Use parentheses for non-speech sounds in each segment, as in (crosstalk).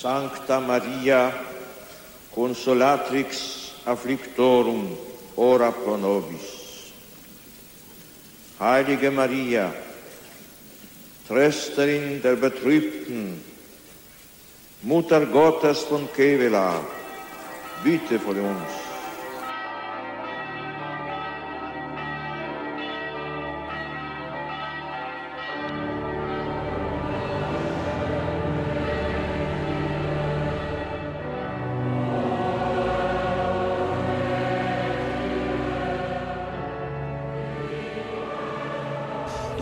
Sancta Maria, consolatrix afflictorum, ora pro nobis. Heilige Maria, Trösterin der Betrübten, Mutter Gottes von Kevela, bitte für uns.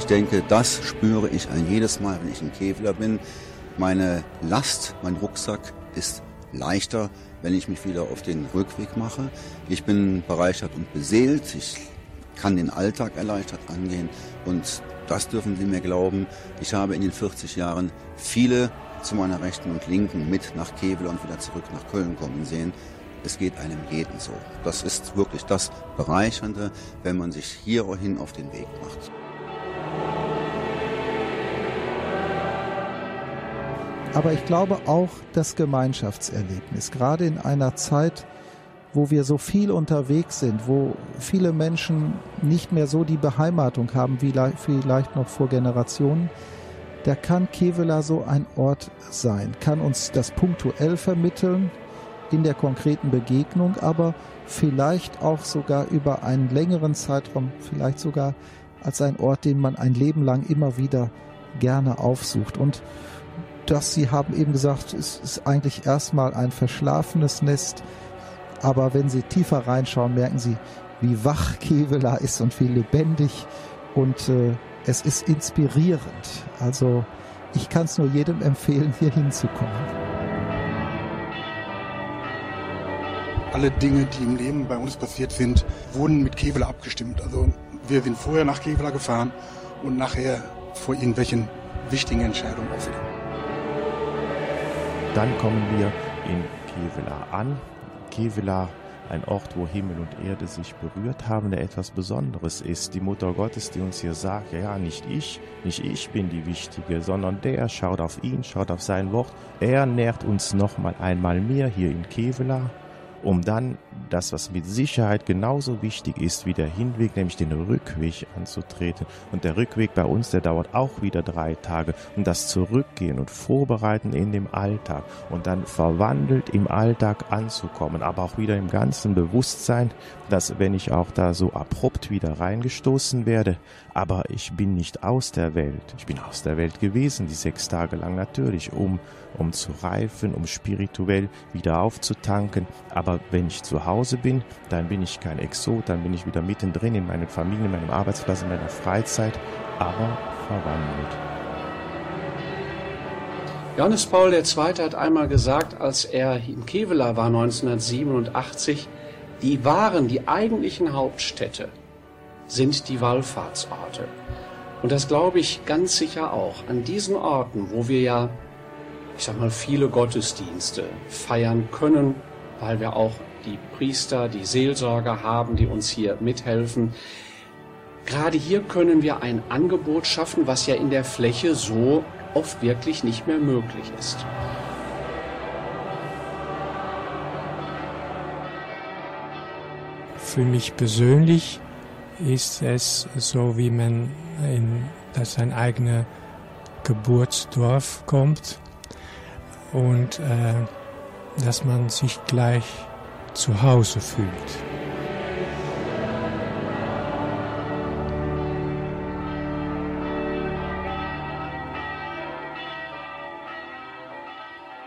Denke, das spüre ich ein jedes Mal, wenn ich in Kevlar bin. Meine Last, mein Rucksack ist leichter, wenn ich mich wieder auf den Rückweg mache. Ich bin bereichert und beseelt. Ich kann den Alltag erleichtert angehen. Und das dürfen Sie mir glauben. Ich habe in den 40 Jahren viele zu meiner Rechten und Linken mit nach Kevlar und wieder zurück nach Köln kommen sehen. Es geht einem jeden so. Das ist wirklich das Bereichernde, wenn man sich hierhin auf den Weg macht. Aber ich glaube auch das Gemeinschaftserlebnis, gerade in einer Zeit, wo wir so viel unterwegs sind, wo viele Menschen nicht mehr so die Beheimatung haben wie vielleicht noch vor Generationen, da kann Kevela so ein Ort sein, kann uns das punktuell vermitteln in der konkreten Begegnung, aber vielleicht auch sogar über einen längeren Zeitraum, vielleicht sogar als ein Ort, den man ein Leben lang immer wieder gerne aufsucht. Und dass Sie haben eben gesagt, es ist eigentlich erstmal ein verschlafenes Nest, aber wenn Sie tiefer reinschauen, merken Sie, wie wach Kevela ist und wie lebendig und äh, es ist inspirierend. Also ich kann es nur jedem empfehlen, hier hinzukommen. Alle Dinge, die im Leben bei uns passiert sind, wurden mit Kevela abgestimmt. Also wir sind vorher nach Kevela gefahren und nachher vor irgendwelchen wichtigen Entscheidungen wieder. Dann kommen wir in Kevela an. Kevela, ein Ort, wo Himmel und Erde sich berührt haben, der etwas Besonderes ist. Die Mutter Gottes, die uns hier sagt, ja, nicht ich, nicht ich bin die Wichtige, sondern der schaut auf ihn, schaut auf sein Wort. Er nährt uns noch mal einmal mehr hier in Kevela um dann das, was mit Sicherheit genauso wichtig ist wie der Hinweg, nämlich den Rückweg anzutreten. Und der Rückweg bei uns, der dauert auch wieder drei Tage. Und das Zurückgehen und Vorbereiten in dem Alltag und dann verwandelt im Alltag anzukommen, aber auch wieder im ganzen Bewusstsein, dass wenn ich auch da so abrupt wieder reingestoßen werde, aber ich bin nicht aus der Welt. Ich bin aus der Welt gewesen, die sechs Tage lang natürlich, um, um zu reifen, um spirituell wieder aufzutanken. Aber wenn ich zu Hause bin, dann bin ich kein Exot, dann bin ich wieder mittendrin in meiner Familie, in meinem Arbeitsplatz, in meiner Freizeit, aber verwandelt. Johannes Paul II. hat einmal gesagt, als er in Kevela war 1987, die wahren, die eigentlichen Hauptstädte sind die Wallfahrtsorte. Und das glaube ich ganz sicher auch. An diesen Orten, wo wir ja, ich sag mal, viele Gottesdienste feiern können, weil wir auch die Priester, die Seelsorger haben, die uns hier mithelfen. Gerade hier können wir ein Angebot schaffen, was ja in der Fläche so oft wirklich nicht mehr möglich ist. Für mich persönlich ist es so, wie man in das sein eigenes Geburtsdorf kommt und äh, dass man sich gleich zu Hause fühlt.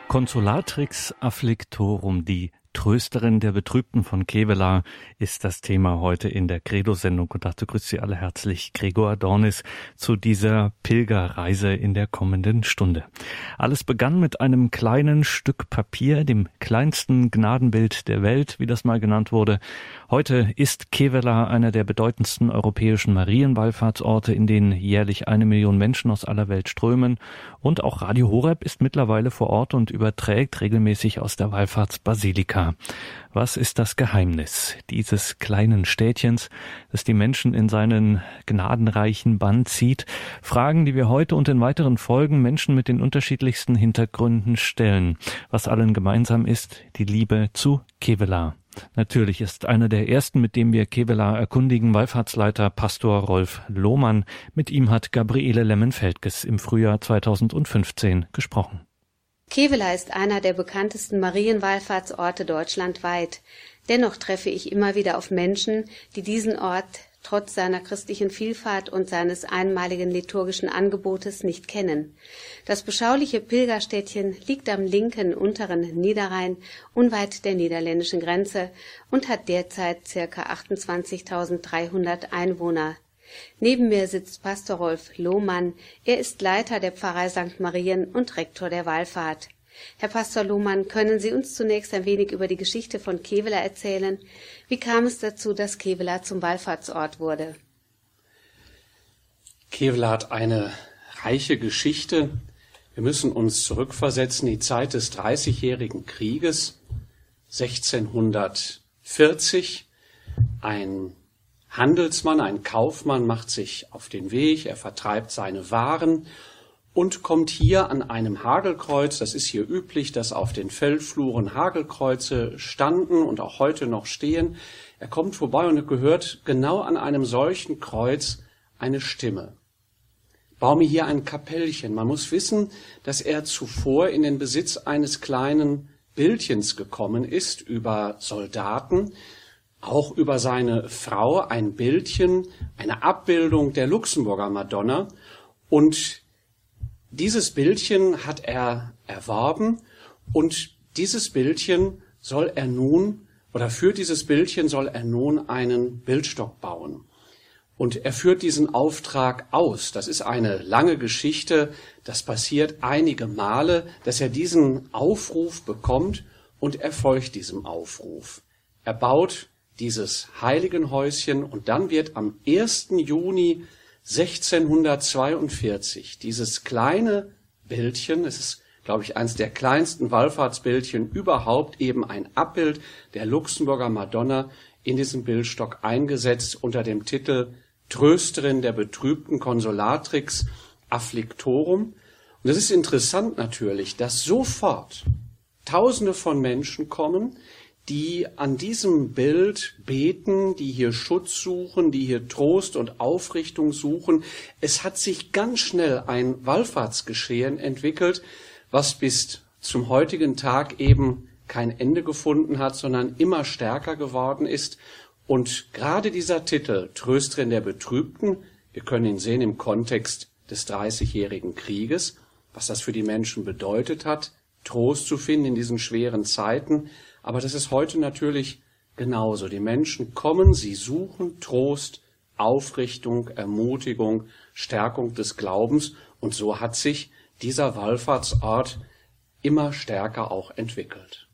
Consolatrix afflictorum, die Trösterin der Betrübten von Kevela ist das Thema heute in der Credo-Sendung. Und dazu grüßt Sie alle herzlich Gregor Dornis zu dieser Pilgerreise in der kommenden Stunde. Alles begann mit einem kleinen Stück Papier, dem kleinsten Gnadenbild der Welt, wie das mal genannt wurde. Heute ist Kevela einer der bedeutendsten europäischen Marienwallfahrtsorte, in denen jährlich eine Million Menschen aus aller Welt strömen. Und auch Radio Horeb ist mittlerweile vor Ort und überträgt regelmäßig aus der Wallfahrtsbasilika Amerika. Was ist das Geheimnis dieses kleinen Städtchens, das die Menschen in seinen gnadenreichen Bann zieht? Fragen, die wir heute und in weiteren Folgen Menschen mit den unterschiedlichsten Hintergründen stellen. Was allen gemeinsam ist, die Liebe zu Kevela. Natürlich ist einer der ersten, mit dem wir Kevela erkundigen, Wallfahrtsleiter Pastor Rolf Lohmann. Mit ihm hat Gabriele Lemmenfeldges im Frühjahr 2015 gesprochen. Kevela ist einer der bekanntesten Marienwallfahrtsorte deutschlandweit. Dennoch treffe ich immer wieder auf Menschen, die diesen Ort trotz seiner christlichen Vielfalt und seines einmaligen liturgischen Angebotes nicht kennen. Das beschauliche Pilgerstädtchen liegt am linken unteren Niederrhein, unweit der niederländischen Grenze und hat derzeit circa 28.300 Einwohner. Neben mir sitzt Pastor Rolf Lohmann. Er ist Leiter der Pfarrei St. Marien und Rektor der Wallfahrt. Herr Pastor Lohmann, können Sie uns zunächst ein wenig über die Geschichte von Kevela erzählen? Wie kam es dazu, dass Kevela zum Wallfahrtsort wurde? Kevela hat eine reiche Geschichte. Wir müssen uns zurückversetzen in die Zeit des Dreißigjährigen Krieges, 1640. Ein Handelsmann, ein Kaufmann macht sich auf den Weg, er vertreibt seine Waren und kommt hier an einem Hagelkreuz. Das ist hier üblich, dass auf den Feldfluren Hagelkreuze standen und auch heute noch stehen. Er kommt vorbei und gehört genau an einem solchen Kreuz eine Stimme. Bau mir hier ein Kapellchen. Man muss wissen, dass er zuvor in den Besitz eines kleinen Bildchens gekommen ist über Soldaten, auch über seine Frau ein Bildchen, eine Abbildung der Luxemburger Madonna. Und dieses Bildchen hat er erworben und dieses Bildchen soll er nun, oder für dieses Bildchen soll er nun einen Bildstock bauen. Und er führt diesen Auftrag aus. Das ist eine lange Geschichte. Das passiert einige Male, dass er diesen Aufruf bekommt und er folgt diesem Aufruf. Er baut dieses Heiligenhäuschen und dann wird am 1. Juni 1642 dieses kleine Bildchen, es ist, glaube ich, eines der kleinsten Wallfahrtsbildchen überhaupt, eben ein Abbild der Luxemburger Madonna in diesem Bildstock eingesetzt unter dem Titel Trösterin der betrübten Konsolatrix Afflictorum. Und es ist interessant natürlich, dass sofort Tausende von Menschen kommen, die an diesem Bild beten, die hier Schutz suchen, die hier Trost und Aufrichtung suchen. Es hat sich ganz schnell ein Wallfahrtsgeschehen entwickelt, was bis zum heutigen Tag eben kein Ende gefunden hat, sondern immer stärker geworden ist. Und gerade dieser Titel, Trösterin der Betrübten, wir können ihn sehen im Kontext des Dreißigjährigen Krieges, was das für die Menschen bedeutet hat, Trost zu finden in diesen schweren Zeiten, aber das ist heute natürlich genauso. Die Menschen kommen, sie suchen Trost, Aufrichtung, Ermutigung, Stärkung des Glaubens und so hat sich dieser Wallfahrtsort immer stärker auch entwickelt.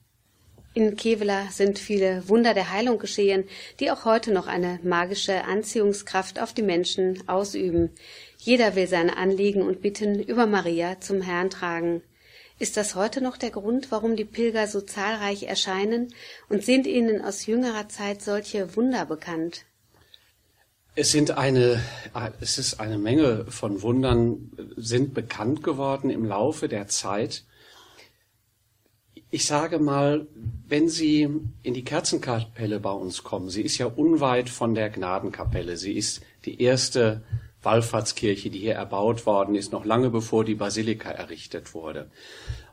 In Kevela sind viele Wunder der Heilung geschehen, die auch heute noch eine magische Anziehungskraft auf die Menschen ausüben. Jeder will seine Anliegen und Bitten über Maria zum Herrn tragen. Ist das heute noch der Grund, warum die Pilger so zahlreich erscheinen? Und sind Ihnen aus jüngerer Zeit solche Wunder bekannt? Es sind eine, es ist eine Menge von Wundern sind bekannt geworden im Laufe der Zeit. Ich sage mal, wenn Sie in die Kerzenkapelle bei uns kommen, sie ist ja unweit von der Gnadenkapelle. Sie ist die erste Wallfahrtskirche, die hier erbaut worden ist, noch lange bevor die Basilika errichtet wurde.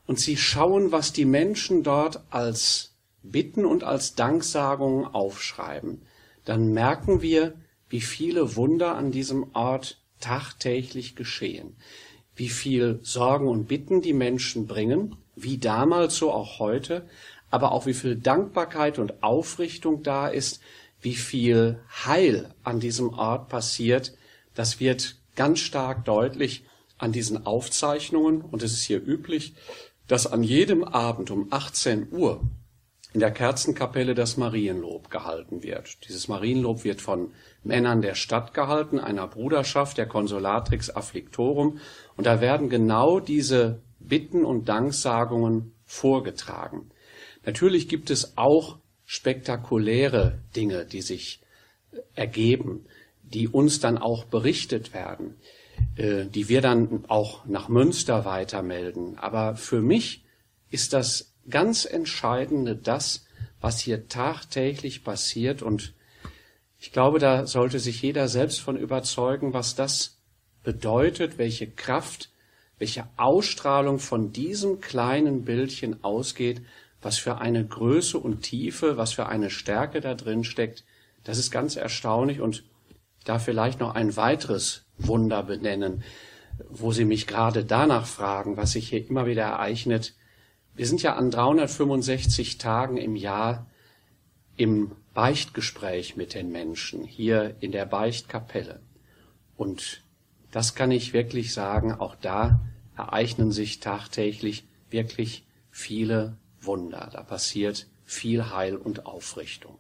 Und sie schauen, was die Menschen dort als Bitten und als Danksagungen aufschreiben. Dann merken wir, wie viele Wunder an diesem Ort tagtäglich geschehen, wie viel Sorgen und Bitten die Menschen bringen, wie damals so auch heute, aber auch wie viel Dankbarkeit und Aufrichtung da ist, wie viel Heil an diesem Ort passiert, das wird ganz stark deutlich an diesen Aufzeichnungen und es ist hier üblich, dass an jedem Abend um 18 Uhr in der Kerzenkapelle das Marienlob gehalten wird. Dieses Marienlob wird von Männern der Stadt gehalten, einer Bruderschaft der Consolatrix Afflictorum, und da werden genau diese Bitten und Danksagungen vorgetragen. Natürlich gibt es auch spektakuläre Dinge, die sich ergeben, die uns dann auch berichtet werden, äh, die wir dann auch nach Münster weitermelden. Aber für mich ist das ganz Entscheidende das, was hier tagtäglich passiert und ich glaube, da sollte sich jeder selbst von überzeugen, was das bedeutet, welche Kraft, welche Ausstrahlung von diesem kleinen Bildchen ausgeht, was für eine Größe und Tiefe, was für eine Stärke da drin steckt. Das ist ganz erstaunlich und da vielleicht noch ein weiteres Wunder benennen, wo Sie mich gerade danach fragen, was sich hier immer wieder ereignet. Wir sind ja an 365 Tagen im Jahr im Beichtgespräch mit den Menschen hier in der Beichtkapelle. Und das kann ich wirklich sagen, auch da ereignen sich tagtäglich wirklich viele Wunder. Da passiert viel Heil und Aufrichtung.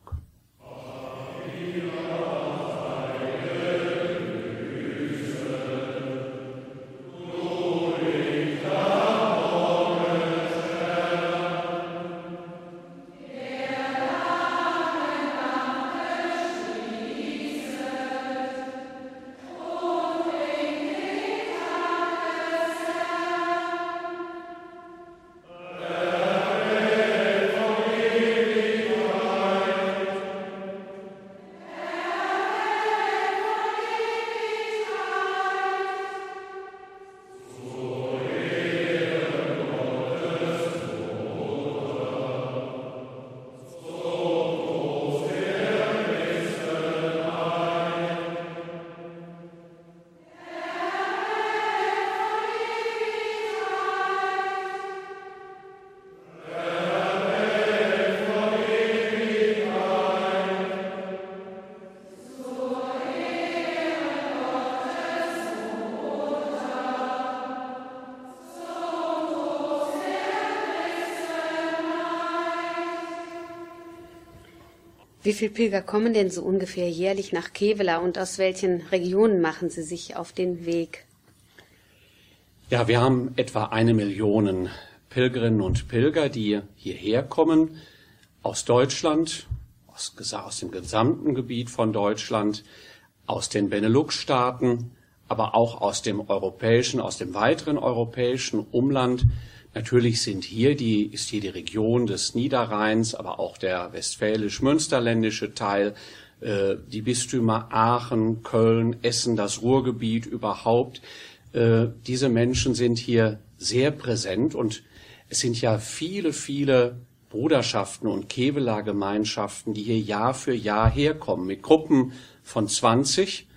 Wie viele Pilger kommen denn so ungefähr jährlich nach Kevela und aus welchen Regionen machen sie sich auf den Weg? Ja, wir haben etwa eine Million Pilgerinnen und Pilger, die hierher kommen aus Deutschland, aus, aus dem gesamten Gebiet von Deutschland, aus den Benelux-Staaten, aber auch aus dem europäischen, aus dem weiteren europäischen Umland Natürlich sind hier die, ist hier die Region des Niederrheins, aber auch der westfälisch-münsterländische Teil, äh, die Bistümer Aachen, Köln, Essen, das Ruhrgebiet überhaupt. Äh, diese Menschen sind hier sehr präsent und es sind ja viele, viele Bruderschaften und Kevela-Gemeinschaften, die hier Jahr für Jahr herkommen mit Gruppen von 20.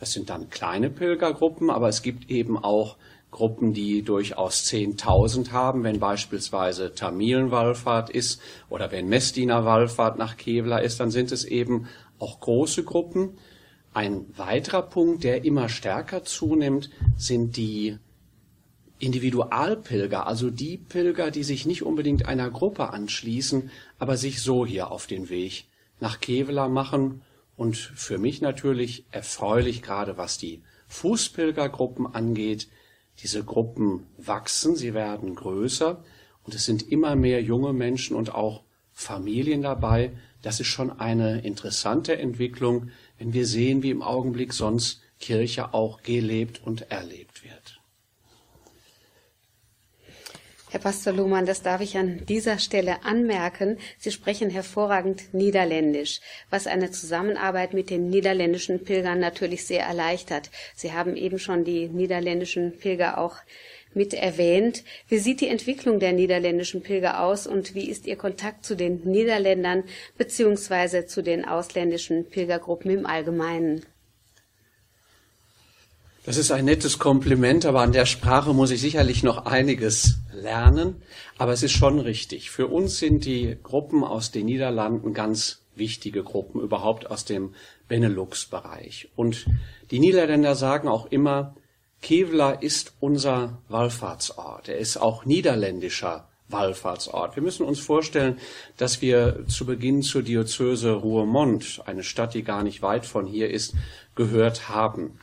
Das sind dann kleine Pilgergruppen, aber es gibt eben auch Gruppen, die durchaus 10.000 haben, wenn beispielsweise Tamilenwallfahrt ist oder wenn Messdiener Wallfahrt nach Kevlar ist, dann sind es eben auch große Gruppen. Ein weiterer Punkt, der immer stärker zunimmt, sind die Individualpilger, also die Pilger, die sich nicht unbedingt einer Gruppe anschließen, aber sich so hier auf den Weg nach Kevela machen und für mich natürlich erfreulich, gerade was die Fußpilgergruppen angeht, diese Gruppen wachsen, sie werden größer und es sind immer mehr junge Menschen und auch Familien dabei. Das ist schon eine interessante Entwicklung, wenn wir sehen, wie im Augenblick sonst Kirche auch gelebt und erlebt wird. Herr Pastor Lohmann, das darf ich an dieser Stelle anmerken. Sie sprechen hervorragend Niederländisch, was eine Zusammenarbeit mit den niederländischen Pilgern natürlich sehr erleichtert. Sie haben eben schon die niederländischen Pilger auch mit erwähnt. Wie sieht die Entwicklung der niederländischen Pilger aus und wie ist Ihr Kontakt zu den Niederländern beziehungsweise zu den ausländischen Pilgergruppen im Allgemeinen? Das ist ein nettes Kompliment, aber an der Sprache muss ich sicherlich noch einiges lernen. Aber es ist schon richtig. Für uns sind die Gruppen aus den Niederlanden ganz wichtige Gruppen, überhaupt aus dem Benelux-Bereich. Und die Niederländer sagen auch immer, Kevlar ist unser Wallfahrtsort. Er ist auch niederländischer Wallfahrtsort. Wir müssen uns vorstellen, dass wir zu Beginn zur Diözese Roermond, eine Stadt, die gar nicht weit von hier ist, gehört haben.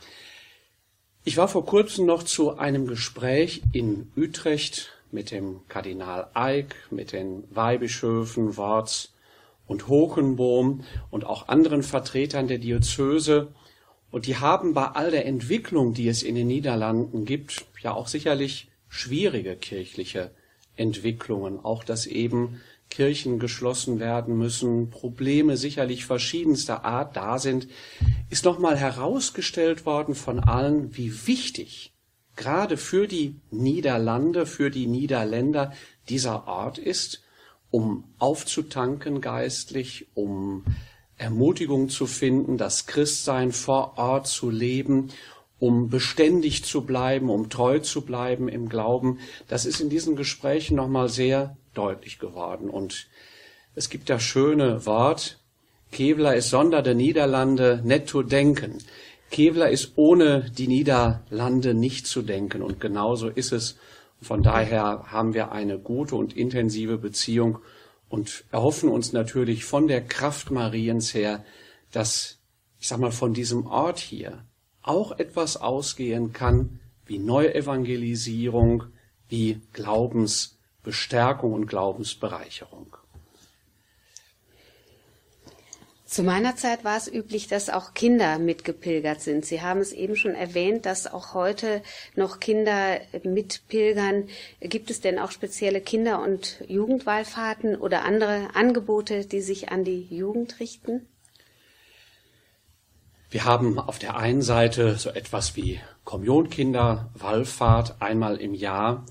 Ich war vor kurzem noch zu einem Gespräch in Utrecht mit dem Kardinal Eick, mit den Weihbischöfen Worts und Hochenbohm und auch anderen Vertretern der Diözese. Und die haben bei all der Entwicklung, die es in den Niederlanden gibt, ja auch sicherlich schwierige kirchliche Entwicklungen. Auch dass eben Kirchen geschlossen werden müssen, Probleme sicherlich verschiedenster Art da sind, ist nochmal herausgestellt worden von allen, wie wichtig gerade für die Niederlande, für die Niederländer dieser Ort ist, um aufzutanken geistlich, um Ermutigung zu finden, das Christsein vor Ort zu leben, um beständig zu bleiben, um treu zu bleiben im Glauben. Das ist in diesen Gesprächen nochmal sehr deutlich geworden. Und es gibt das schöne Wort, Kevler ist sonder der Niederlande netto denken. Kevler ist ohne die Niederlande nicht zu denken und genauso ist es. Von daher haben wir eine gute und intensive Beziehung und erhoffen uns natürlich von der Kraft Mariens her, dass, ich sag mal, von diesem Ort hier auch etwas ausgehen kann, wie Neuevangelisierung, wie Glaubensbestärkung und Glaubensbereicherung. Zu meiner Zeit war es üblich, dass auch Kinder mitgepilgert sind. Sie haben es eben schon erwähnt, dass auch heute noch Kinder mitpilgern. Gibt es denn auch spezielle Kinder- und Jugendwallfahrten oder andere Angebote, die sich an die Jugend richten? Wir haben auf der einen Seite so etwas wie Kommunionkinder, Wallfahrt einmal im Jahr.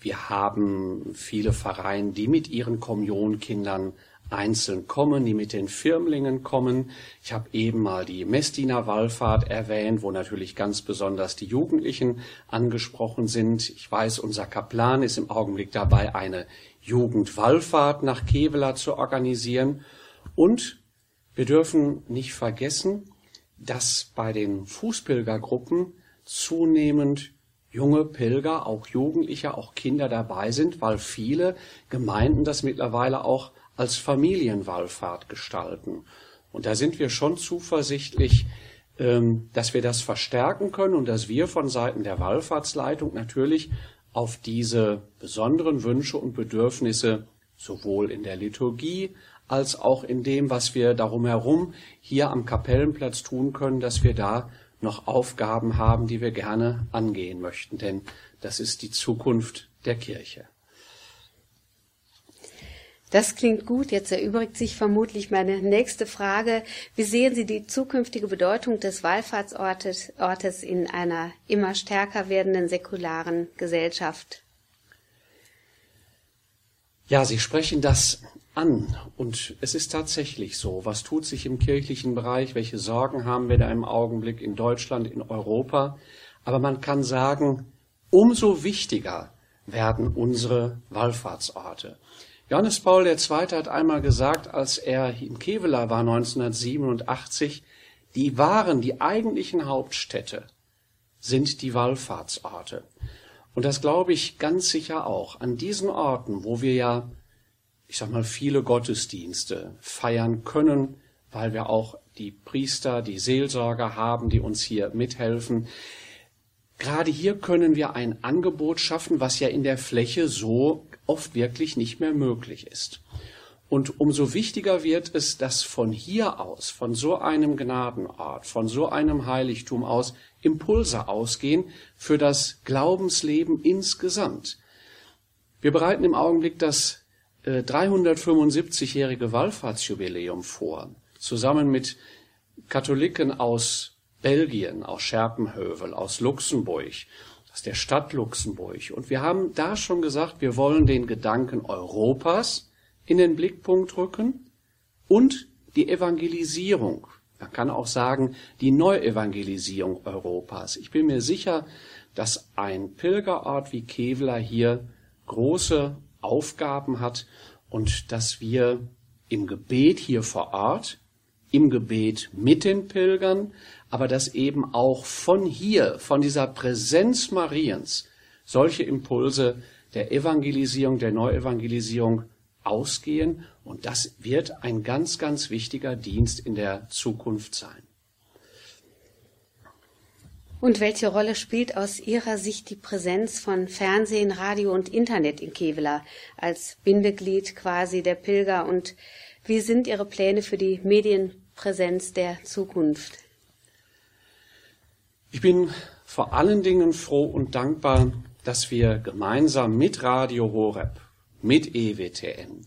Wir haben viele Vereine, die mit ihren Kommunionkindern einzeln kommen, die mit den Firmlingen kommen. Ich habe eben mal die Messdiener Wallfahrt erwähnt, wo natürlich ganz besonders die Jugendlichen angesprochen sind. Ich weiß, unser Kaplan ist im Augenblick dabei, eine Jugendwallfahrt nach Kevela zu organisieren. Und wir dürfen nicht vergessen, dass bei den Fußpilgergruppen zunehmend junge Pilger, auch Jugendliche, auch Kinder dabei sind, weil viele Gemeinden das mittlerweile auch als Familienwallfahrt gestalten. Und da sind wir schon zuversichtlich, ähm, dass wir das verstärken können und dass wir von Seiten der Wallfahrtsleitung natürlich auf diese besonderen Wünsche und Bedürfnisse sowohl in der Liturgie als auch in dem, was wir darum herum hier am Kapellenplatz tun können, dass wir da noch Aufgaben haben, die wir gerne angehen möchten. Denn das ist die Zukunft der Kirche. Das klingt gut. Jetzt erübrigt sich vermutlich meine nächste Frage. Wie sehen Sie die zukünftige Bedeutung des Wallfahrtsortes Ortes in einer immer stärker werdenden säkularen Gesellschaft? Ja, Sie sprechen das an. Und es ist tatsächlich so. Was tut sich im kirchlichen Bereich? Welche Sorgen haben wir da im Augenblick in Deutschland, in Europa? Aber man kann sagen, umso wichtiger werden unsere Wallfahrtsorte. Johannes Paul II. hat einmal gesagt, als er in Kevela war 1987, die wahren, die eigentlichen Hauptstädte sind die Wallfahrtsorte. Und das glaube ich ganz sicher auch. An diesen Orten, wo wir ja, ich sag mal, viele Gottesdienste feiern können, weil wir auch die Priester, die Seelsorger haben, die uns hier mithelfen. Gerade hier können wir ein Angebot schaffen, was ja in der Fläche so oft wirklich nicht mehr möglich ist. Und umso wichtiger wird es, dass von hier aus, von so einem Gnadenort, von so einem Heiligtum aus Impulse ausgehen für das Glaubensleben insgesamt. Wir bereiten im Augenblick das 375-jährige äh, Wallfahrtsjubiläum vor, zusammen mit Katholiken aus Belgien, aus Scherpenhövel, aus Luxemburg aus der Stadt Luxemburg. Und wir haben da schon gesagt, wir wollen den Gedanken Europas in den Blickpunkt rücken und die Evangelisierung. Man kann auch sagen, die Neuevangelisierung Europas. Ich bin mir sicher, dass ein Pilgerort wie Kevlar hier große Aufgaben hat und dass wir im Gebet hier vor Ort, im Gebet mit den Pilgern, aber dass eben auch von hier, von dieser Präsenz Mariens, solche Impulse der Evangelisierung, der Neuevangelisierung ausgehen. Und das wird ein ganz, ganz wichtiger Dienst in der Zukunft sein. Und welche Rolle spielt aus Ihrer Sicht die Präsenz von Fernsehen, Radio und Internet in Kevela als Bindeglied quasi der Pilger? Und wie sind Ihre Pläne für die Medienpräsenz der Zukunft? Ich bin vor allen Dingen froh und dankbar, dass wir gemeinsam mit Radio Horeb, mit EWTN,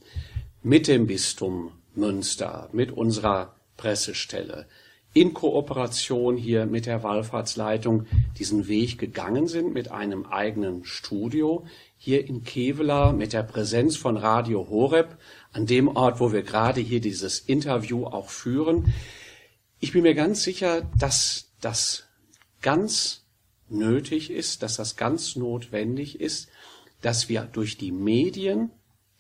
mit dem Bistum Münster, mit unserer Pressestelle, in Kooperation hier mit der Wallfahrtsleitung diesen Weg gegangen sind mit einem eigenen Studio hier in Kevela mit der Präsenz von Radio Horeb an dem Ort, wo wir gerade hier dieses Interview auch führen. Ich bin mir ganz sicher, dass das ganz nötig ist, dass das ganz notwendig ist, dass wir durch die Medien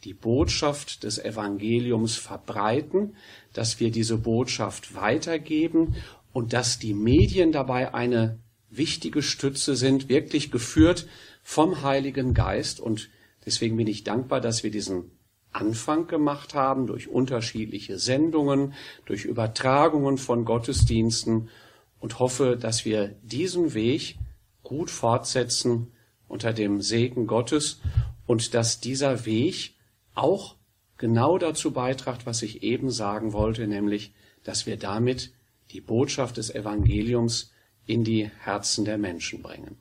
die Botschaft des Evangeliums verbreiten, dass wir diese Botschaft weitergeben und dass die Medien dabei eine wichtige Stütze sind, wirklich geführt vom Heiligen Geist. Und deswegen bin ich dankbar, dass wir diesen Anfang gemacht haben durch unterschiedliche Sendungen, durch Übertragungen von Gottesdiensten und hoffe, dass wir diesen Weg gut fortsetzen unter dem Segen Gottes und dass dieser Weg auch genau dazu beitragt, was ich eben sagen wollte, nämlich, dass wir damit die Botschaft des Evangeliums in die Herzen der Menschen bringen.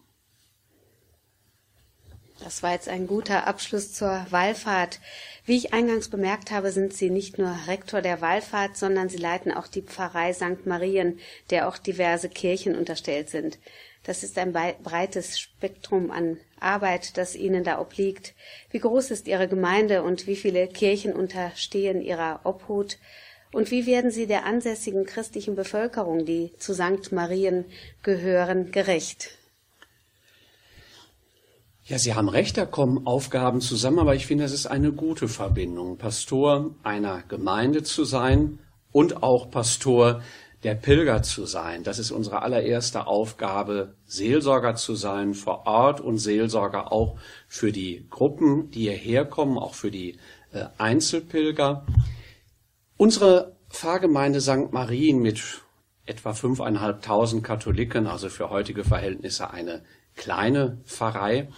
Das war jetzt ein guter Abschluss zur Wallfahrt. Wie ich eingangs bemerkt habe, sind Sie nicht nur Rektor der Wallfahrt, sondern Sie leiten auch die Pfarrei St. Marien, der auch diverse Kirchen unterstellt sind. Das ist ein breites Spektrum an Arbeit, das Ihnen da obliegt. Wie groß ist Ihre Gemeinde und wie viele Kirchen unterstehen Ihrer Obhut? Und wie werden Sie der ansässigen christlichen Bevölkerung, die zu St. Marien gehören, gerecht? Ja, Sie haben recht, da kommen Aufgaben zusammen, aber ich finde, es ist eine gute Verbindung, Pastor einer Gemeinde zu sein und auch Pastor der Pilger zu sein. Das ist unsere allererste Aufgabe, Seelsorger zu sein vor Ort und Seelsorger auch für die Gruppen, die hierher kommen, auch für die äh, Einzelpilger. Unsere Pfarrgemeinde St. Marien mit etwa fünfeinhalbtausend Katholiken, also für heutige Verhältnisse eine kleine Pfarrei,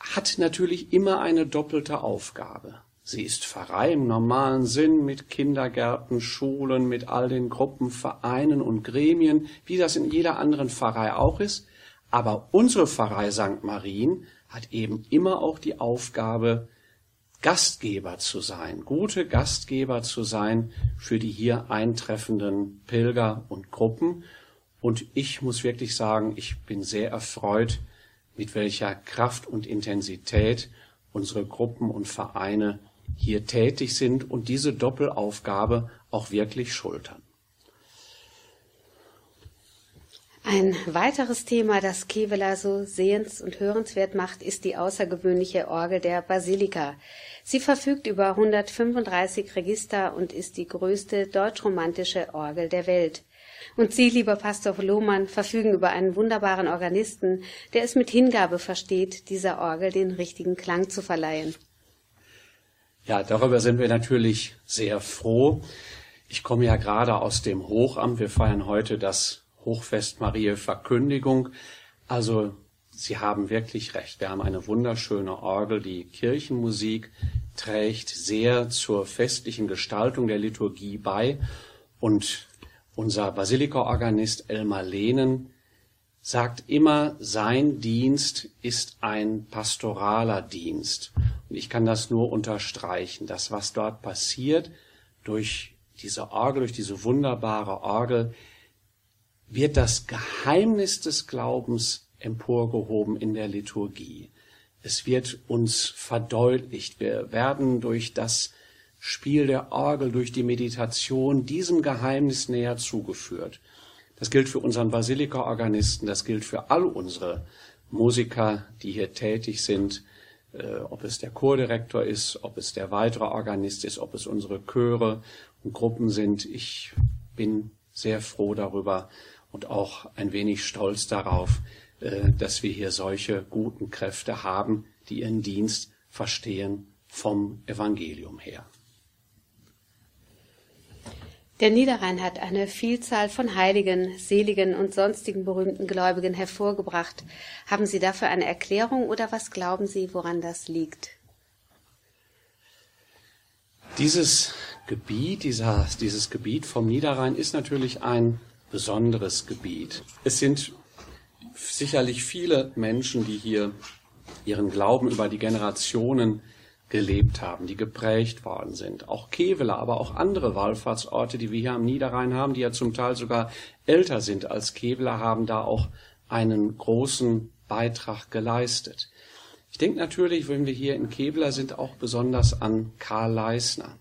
hat natürlich immer eine doppelte Aufgabe. Sie ist Pfarrei im normalen Sinn mit Kindergärten, Schulen, mit all den Gruppen, Vereinen und Gremien, wie das in jeder anderen Pfarrei auch ist. Aber unsere Pfarrei St. Marien hat eben immer auch die Aufgabe, Gastgeber zu sein, gute Gastgeber zu sein für die hier eintreffenden Pilger und Gruppen. Und ich muss wirklich sagen, ich bin sehr erfreut, mit welcher Kraft und Intensität unsere Gruppen und Vereine hier tätig sind und diese Doppelaufgabe auch wirklich schultern. Ein weiteres Thema, das Kevela so sehens- und hörenswert macht, ist die außergewöhnliche Orgel der Basilika. Sie verfügt über 135 Register und ist die größte deutschromantische Orgel der Welt. Und Sie, lieber Pastor Lohmann, verfügen über einen wunderbaren Organisten, der es mit Hingabe versteht, dieser Orgel den richtigen Klang zu verleihen. Ja, darüber sind wir natürlich sehr froh. Ich komme ja gerade aus dem Hochamt. Wir feiern heute das Hochfest Marie Verkündigung. Also Sie haben wirklich recht. Wir haben eine wunderschöne Orgel, die Kirchenmusik trägt sehr zur festlichen Gestaltung der Liturgie bei. Und unser Basilika-Organist Elmar Lehnen sagt immer, sein Dienst ist ein pastoraler Dienst. Und ich kann das nur unterstreichen. Das, was dort passiert, durch diese Orgel, durch diese wunderbare Orgel, wird das Geheimnis des Glaubens emporgehoben in der Liturgie. Es wird uns verdeutlicht. Wir werden durch das Spiel der Orgel, durch die Meditation diesem Geheimnis näher zugeführt. Das gilt für unseren Basilika-Organisten, das gilt für all unsere Musiker, die hier tätig sind, äh, ob es der Chordirektor ist, ob es der weitere Organist ist, ob es unsere Chöre und Gruppen sind. Ich bin sehr froh darüber und auch ein wenig stolz darauf, äh, dass wir hier solche guten Kräfte haben, die ihren Dienst verstehen vom Evangelium her. Der Niederrhein hat eine Vielzahl von Heiligen, Seligen und sonstigen berühmten Gläubigen hervorgebracht. Haben Sie dafür eine Erklärung oder was glauben Sie, woran das liegt? Dieses Gebiet, dieser, dieses Gebiet vom Niederrhein ist natürlich ein besonderes Gebiet. Es sind sicherlich viele Menschen, die hier ihren Glauben über die Generationen gelebt haben, die geprägt worden sind. Auch Kevela, aber auch andere Wallfahrtsorte, die wir hier am Niederrhein haben, die ja zum Teil sogar älter sind als Kevela, haben da auch einen großen Beitrag geleistet. Ich denke natürlich, wenn wir hier in Kevela sind, auch besonders an Karl Leisner.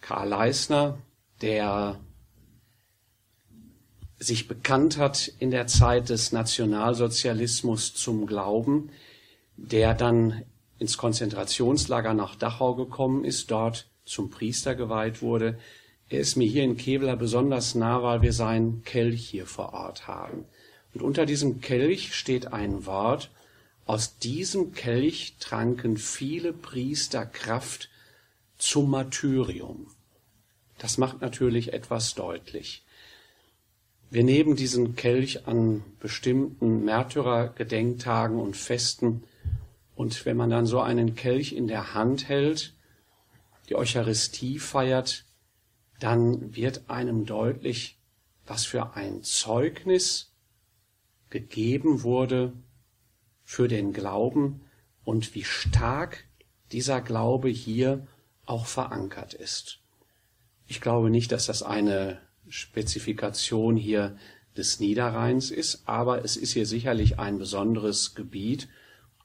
Karl Leisner, der sich bekannt hat in der Zeit des Nationalsozialismus zum Glauben, der dann ins Konzentrationslager nach Dachau gekommen ist, dort zum Priester geweiht wurde. Er ist mir hier in Kevlar besonders nah, weil wir seinen Kelch hier vor Ort haben. Und unter diesem Kelch steht ein Wort, aus diesem Kelch tranken viele Priester Kraft zum Martyrium. Das macht natürlich etwas deutlich. Wir nehmen diesen Kelch an bestimmten Märtyrergedenktagen und Festen und wenn man dann so einen Kelch in der Hand hält, die Eucharistie feiert, dann wird einem deutlich, was für ein Zeugnis gegeben wurde für den Glauben und wie stark dieser Glaube hier auch verankert ist. Ich glaube nicht, dass das eine Spezifikation hier des Niederrheins ist, aber es ist hier sicherlich ein besonderes Gebiet,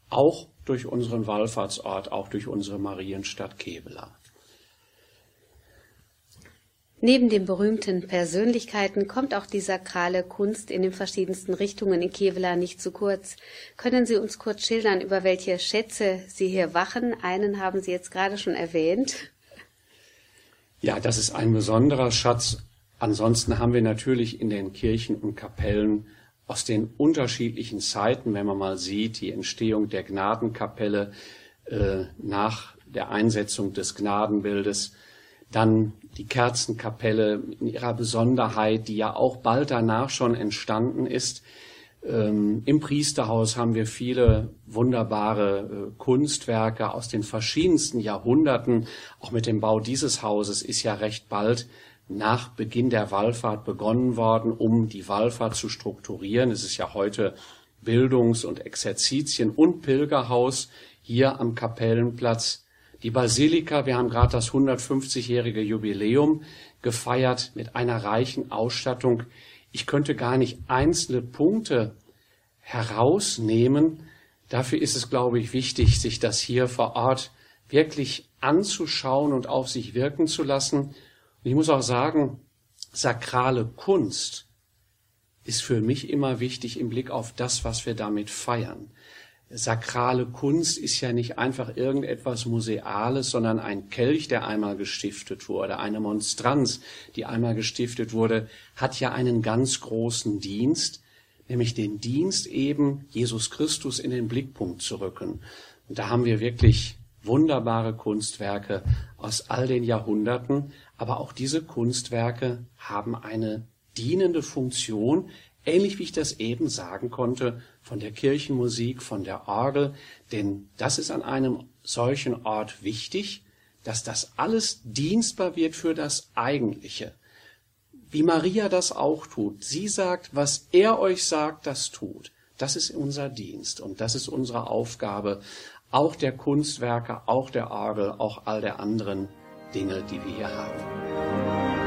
auch durch unseren Wallfahrtsort, auch durch unsere Marienstadt Kevela. Neben den berühmten Persönlichkeiten kommt auch die sakrale Kunst in den verschiedensten Richtungen in Kevela nicht zu kurz. Können Sie uns kurz schildern, über welche Schätze Sie hier wachen? Einen haben Sie jetzt gerade schon erwähnt. Ja, das ist ein besonderer Schatz Ansonsten haben wir natürlich in den Kirchen und Kapellen aus den unterschiedlichen Zeiten, wenn man mal sieht, die Entstehung der Gnadenkapelle äh, nach der Einsetzung des Gnadenbildes, dann die Kerzenkapelle in ihrer Besonderheit, die ja auch bald danach schon entstanden ist. Ähm, Im Priesterhaus haben wir viele wunderbare äh, Kunstwerke aus den verschiedensten Jahrhunderten. Auch mit dem Bau dieses Hauses ist ja recht bald nach Beginn der Wallfahrt begonnen worden, um die Wallfahrt zu strukturieren. Es ist ja heute Bildungs- und Exerzitien- und Pilgerhaus hier am Kapellenplatz. Die Basilika, wir haben gerade das 150-jährige Jubiläum gefeiert mit einer reichen Ausstattung. Ich könnte gar nicht einzelne Punkte herausnehmen. Dafür ist es, glaube ich, wichtig, sich das hier vor Ort wirklich anzuschauen und auf sich wirken zu lassen ich muss auch sagen, sakrale Kunst ist für mich immer wichtig im Blick auf das, was wir damit feiern. Sakrale Kunst ist ja nicht einfach irgendetwas Museales, sondern ein Kelch, der einmal gestiftet wurde, eine Monstranz, die einmal gestiftet wurde, hat ja einen ganz großen Dienst, nämlich den Dienst eben, Jesus Christus in den Blickpunkt zu rücken. Und da haben wir wirklich wunderbare Kunstwerke aus all den Jahrhunderten, aber auch diese Kunstwerke haben eine dienende Funktion, ähnlich wie ich das eben sagen konnte von der Kirchenmusik, von der Orgel, denn das ist an einem solchen Ort wichtig, dass das alles dienstbar wird für das Eigentliche. Wie Maria das auch tut. Sie sagt, was er euch sagt, das tut. Das ist unser Dienst und das ist unsere Aufgabe, auch der Kunstwerke, auch der Orgel, auch all der anderen Dinge, die wir hier haben.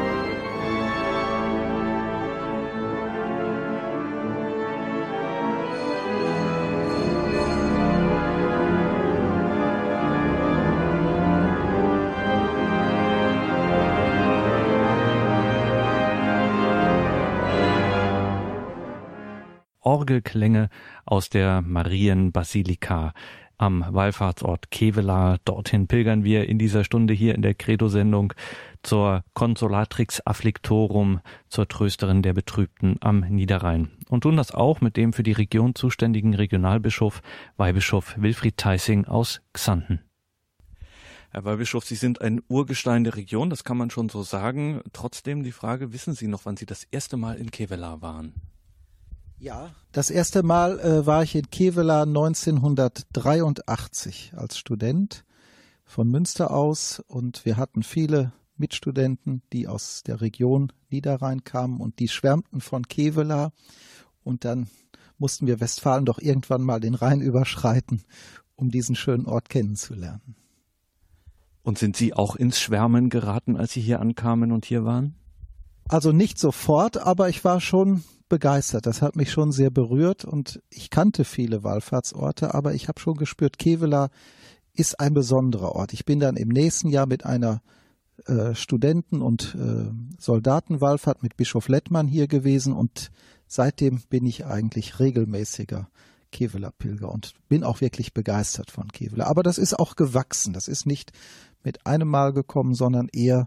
Orgelklänge aus der Marienbasilika am Wallfahrtsort Kevela. Dorthin pilgern wir in dieser Stunde hier in der Credo-Sendung zur Consolatrix Afflictorum, zur Trösterin der Betrübten am Niederrhein. Und tun das auch mit dem für die Region zuständigen Regionalbischof, Weihbischof Wilfried Theissing aus Xanten. Herr Weihbischof, Sie sind ein Urgestein der Region, das kann man schon so sagen. Trotzdem die Frage, wissen Sie noch, wann Sie das erste Mal in Kevela waren? Ja, das erste Mal äh, war ich in Kevela 1983 als Student von Münster aus und wir hatten viele Mitstudenten, die aus der Region Niederrhein kamen und die schwärmten von Kevela und dann mussten wir Westfalen doch irgendwann mal den Rhein überschreiten, um diesen schönen Ort kennenzulernen. Und sind Sie auch ins Schwärmen geraten, als Sie hier ankamen und hier waren? Also nicht sofort, aber ich war schon begeistert. Das hat mich schon sehr berührt und ich kannte viele Wallfahrtsorte, aber ich habe schon gespürt, Kevela ist ein besonderer Ort. Ich bin dann im nächsten Jahr mit einer äh, Studenten- und äh, Soldatenwallfahrt mit Bischof Lettmann hier gewesen und seitdem bin ich eigentlich regelmäßiger Kevela Pilger und bin auch wirklich begeistert von Kevela. Aber das ist auch gewachsen. Das ist nicht mit einem Mal gekommen, sondern eher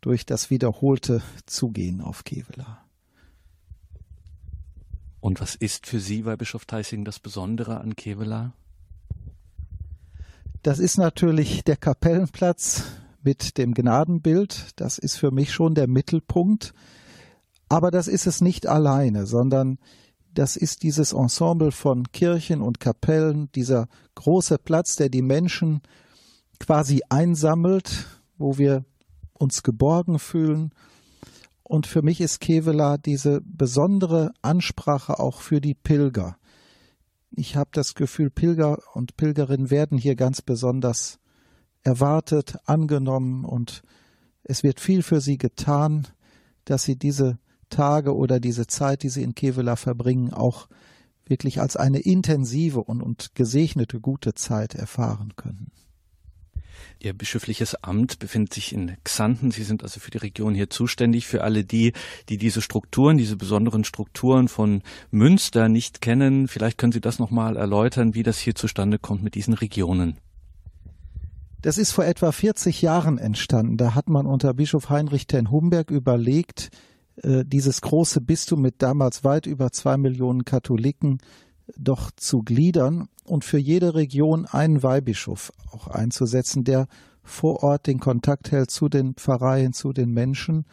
durch das wiederholte Zugehen auf Kevela. Und was ist für Sie bei Bischof Teissing das Besondere an Kevela? Das ist natürlich der Kapellenplatz mit dem Gnadenbild. Das ist für mich schon der Mittelpunkt. Aber das ist es nicht alleine, sondern das ist dieses Ensemble von Kirchen und Kapellen, dieser große Platz, der die Menschen quasi einsammelt, wo wir uns geborgen fühlen. Und für mich ist Kevela diese besondere Ansprache auch für die Pilger. Ich habe das Gefühl, Pilger und Pilgerinnen werden hier ganz besonders erwartet, angenommen und es wird viel für sie getan, dass sie diese Tage oder diese Zeit, die sie in Kevela verbringen, auch wirklich als eine intensive und, und gesegnete gute Zeit erfahren können. Ihr bischöfliches Amt befindet sich in Xanten. Sie sind also für die Region hier zuständig. Für alle die, die diese Strukturen, diese besonderen Strukturen von Münster nicht kennen, vielleicht können Sie das nochmal erläutern, wie das hier zustande kommt mit diesen Regionen. Das ist vor etwa 40 Jahren entstanden. Da hat man unter Bischof Heinrich ten Humberg überlegt, äh, dieses große Bistum mit damals weit über zwei Millionen Katholiken doch zu gliedern und für jede Region einen Weihbischof auch einzusetzen, der vor Ort den Kontakt hält zu den Pfarreien, zu den Menschen.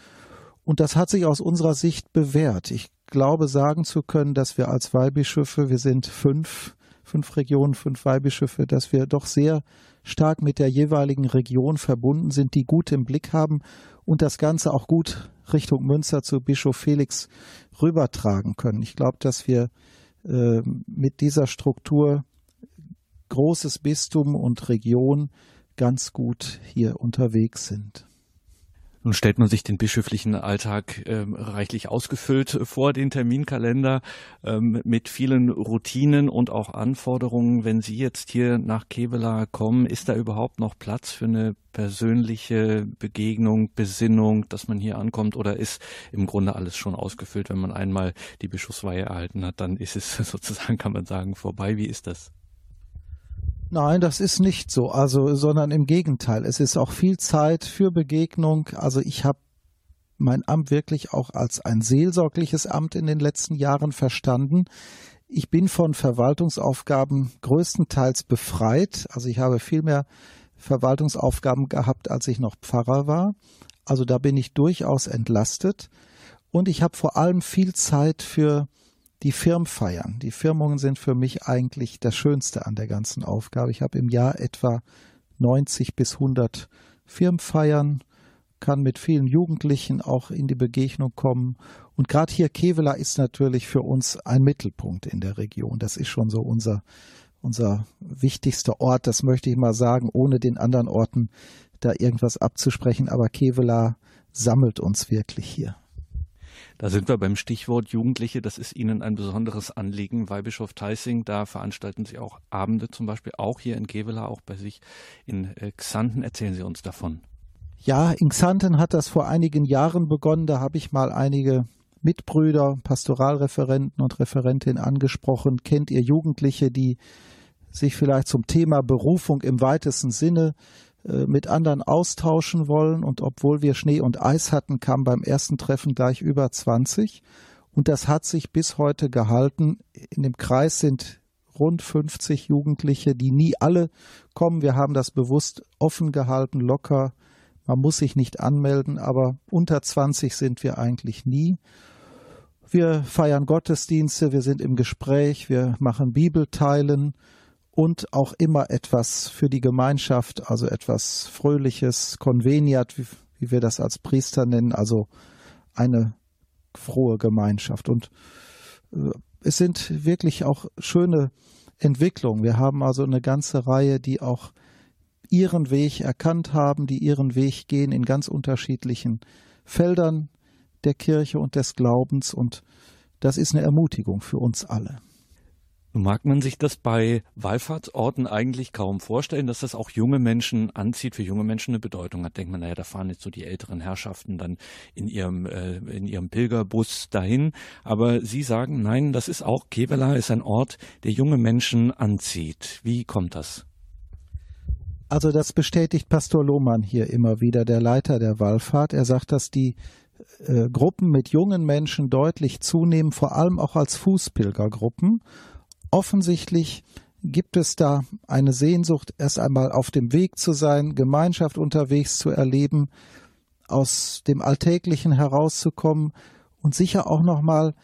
Und das hat sich aus unserer Sicht bewährt. Ich glaube sagen zu können, dass wir als Weihbischöfe, wir sind fünf, fünf Regionen, fünf Weihbischöfe, dass wir doch sehr stark mit der jeweiligen Region verbunden sind, die gut im Blick haben und das Ganze auch gut Richtung Münster zu Bischof Felix rübertragen können. Ich glaube, dass wir äh, mit dieser Struktur großes Bistum und Region ganz gut hier unterwegs sind. Nun stellt man sich den bischöflichen Alltag ähm, reichlich ausgefüllt vor, den Terminkalender ähm, mit vielen Routinen und auch Anforderungen. Wenn Sie jetzt hier nach Kevela kommen, ist da überhaupt noch Platz für eine persönliche Begegnung, Besinnung, dass man hier ankommt? Oder ist im Grunde alles schon ausgefüllt, wenn man einmal die Bischofsweihe erhalten hat? Dann ist es (laughs) sozusagen, kann man sagen, vorbei. Wie ist das? Nein, das ist nicht so, also, sondern im Gegenteil. Es ist auch viel Zeit für Begegnung. Also ich habe mein Amt wirklich auch als ein seelsorgliches Amt in den letzten Jahren verstanden. Ich bin von Verwaltungsaufgaben größtenteils befreit. Also ich habe viel mehr Verwaltungsaufgaben gehabt, als ich noch Pfarrer war. Also da bin ich durchaus entlastet. Und ich habe vor allem viel Zeit für die Firmfeiern. Die Firmungen sind für mich eigentlich das Schönste an der ganzen Aufgabe. Ich habe im Jahr etwa 90 bis 100 Firmfeiern, kann mit vielen Jugendlichen auch in die Begegnung kommen. Und gerade hier Kevela ist natürlich für uns ein Mittelpunkt in der Region. Das ist schon so unser, unser wichtigster Ort, das möchte ich mal sagen, ohne den anderen Orten da irgendwas abzusprechen. Aber Kevela sammelt uns wirklich hier. Da sind wir beim Stichwort Jugendliche. Das ist Ihnen ein besonderes Anliegen. Weihbischof Teissing, da veranstalten Sie auch Abende zum Beispiel, auch hier in Gevela, auch bei sich in äh, Xanten. Erzählen Sie uns davon. Ja, in Xanten hat das vor einigen Jahren begonnen. Da habe ich mal einige Mitbrüder, Pastoralreferenten und Referentinnen angesprochen. Kennt ihr Jugendliche, die sich vielleicht zum Thema Berufung im weitesten Sinne mit anderen austauschen wollen. Und obwohl wir Schnee und Eis hatten, kam beim ersten Treffen gleich über 20. Und das hat sich bis heute gehalten. In dem Kreis sind rund 50 Jugendliche, die nie alle kommen. Wir haben das bewusst offen gehalten, locker. Man muss sich nicht anmelden, aber unter 20 sind wir eigentlich nie. Wir feiern Gottesdienste, wir sind im Gespräch, wir machen Bibelteilen und auch immer etwas für die Gemeinschaft, also etwas Fröhliches, Conveniat, wie, wie wir das als Priester nennen, also eine frohe Gemeinschaft. Und äh, es sind wirklich auch schöne Entwicklungen. Wir haben also eine ganze Reihe, die auch ihren Weg erkannt haben, die ihren Weg gehen in ganz unterschiedlichen Feldern der Kirche und des Glaubens. Und das ist eine Ermutigung für uns alle. Nun mag man sich das bei Wallfahrtsorten eigentlich kaum vorstellen, dass das auch junge Menschen anzieht, für junge Menschen eine Bedeutung hat. Denkt man, naja, da fahren jetzt so die älteren Herrschaften dann in ihrem, äh, in ihrem Pilgerbus dahin. Aber Sie sagen, nein, das ist auch, Kevela ist ein Ort, der junge Menschen anzieht. Wie kommt das? Also das bestätigt Pastor Lohmann hier immer wieder, der Leiter der Wallfahrt. Er sagt, dass die äh, Gruppen mit jungen Menschen deutlich zunehmen, vor allem auch als Fußpilgergruppen Offensichtlich gibt es da eine Sehnsucht, erst einmal auf dem Weg zu sein, Gemeinschaft unterwegs zu erleben, aus dem Alltäglichen herauszukommen und sicher auch nochmal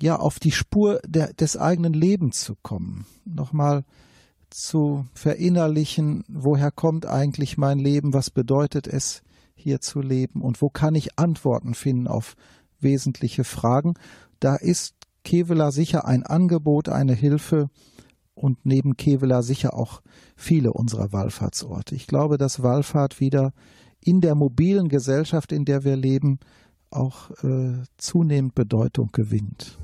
ja auf die Spur der, des eigenen Lebens zu kommen, nochmal zu verinnerlichen, woher kommt eigentlich mein Leben, was bedeutet es, hier zu leben? Und wo kann ich Antworten finden auf wesentliche Fragen. Da ist Kevela sicher ein Angebot, eine Hilfe und neben Kevela sicher auch viele unserer Wallfahrtsorte. Ich glaube, dass Wallfahrt wieder in der mobilen Gesellschaft, in der wir leben, auch äh, zunehmend Bedeutung gewinnt.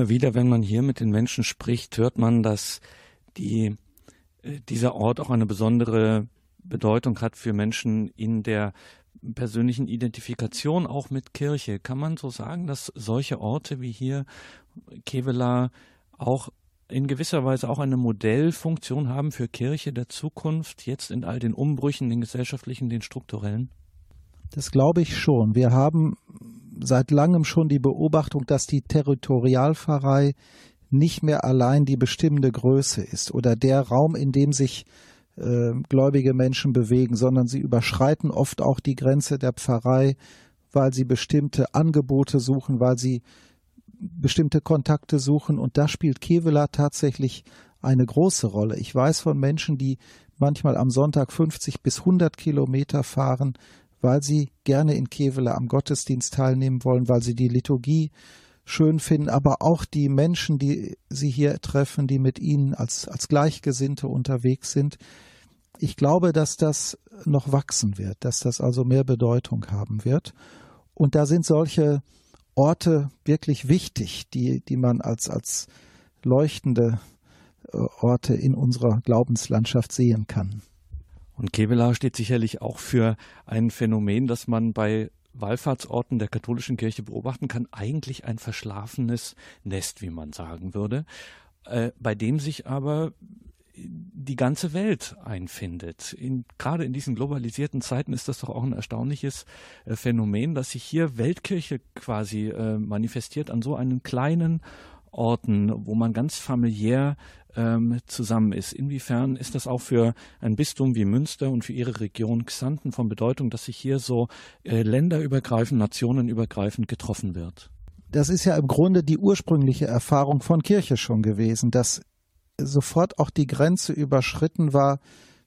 Immer wieder, wenn man hier mit den Menschen spricht, hört man, dass die, äh, dieser Ort auch eine besondere Bedeutung hat für Menschen in der persönlichen Identifikation auch mit Kirche. Kann man so sagen, dass solche Orte wie hier Kevela auch in gewisser Weise auch eine Modellfunktion haben für Kirche der Zukunft, jetzt in all den Umbrüchen, den gesellschaftlichen, den strukturellen? Das glaube ich schon. Wir haben seit langem schon die Beobachtung, dass die Territorialpfarrei nicht mehr allein die bestimmende Größe ist oder der Raum, in dem sich äh, gläubige Menschen bewegen, sondern sie überschreiten oft auch die Grenze der Pfarrei, weil sie bestimmte Angebote suchen, weil sie bestimmte Kontakte suchen. Und da spielt Kevela tatsächlich eine große Rolle. Ich weiß von Menschen, die manchmal am Sonntag 50 bis 100 Kilometer fahren, weil sie gerne in Kevela am Gottesdienst teilnehmen wollen, weil sie die Liturgie schön finden, aber auch die Menschen, die sie hier treffen, die mit ihnen als, als Gleichgesinnte unterwegs sind. Ich glaube, dass das noch wachsen wird, dass das also mehr Bedeutung haben wird. Und da sind solche Orte wirklich wichtig, die, die man als, als leuchtende äh, Orte in unserer Glaubenslandschaft sehen kann. Und Kevela steht sicherlich auch für ein Phänomen, das man bei Wallfahrtsorten der katholischen Kirche beobachten kann, eigentlich ein verschlafenes Nest, wie man sagen würde, äh, bei dem sich aber die ganze Welt einfindet. In, gerade in diesen globalisierten Zeiten ist das doch auch ein erstaunliches äh, Phänomen, dass sich hier Weltkirche quasi äh, manifestiert an so einem kleinen Orten, wo man ganz familiär ähm, zusammen ist. Inwiefern ist das auch für ein Bistum wie Münster und für Ihre Region Xanten von Bedeutung, dass sich hier so äh, länderübergreifend, nationenübergreifend getroffen wird? Das ist ja im Grunde die ursprüngliche Erfahrung von Kirche schon gewesen, dass sofort auch die Grenze überschritten war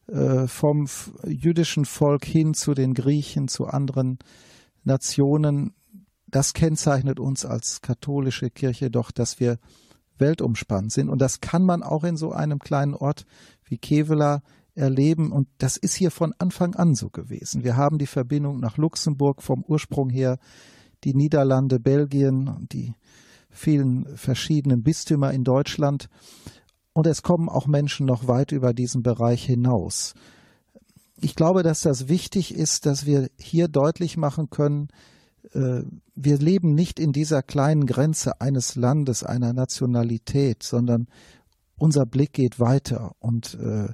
äh, vom jüdischen Volk hin zu den Griechen, zu anderen Nationen. Das kennzeichnet uns als katholische Kirche doch, dass wir weltumspannt sind. Und das kann man auch in so einem kleinen Ort wie Kevela erleben. Und das ist hier von Anfang an so gewesen. Wir haben die Verbindung nach Luxemburg vom Ursprung her, die Niederlande, Belgien und die vielen verschiedenen Bistümer in Deutschland. Und es kommen auch Menschen noch weit über diesen Bereich hinaus. ich glaube, dass das wichtig ist, dass wir hier deutlich machen können, wir leben nicht in dieser kleinen Grenze eines Landes, einer Nationalität, sondern unser Blick geht weiter und äh,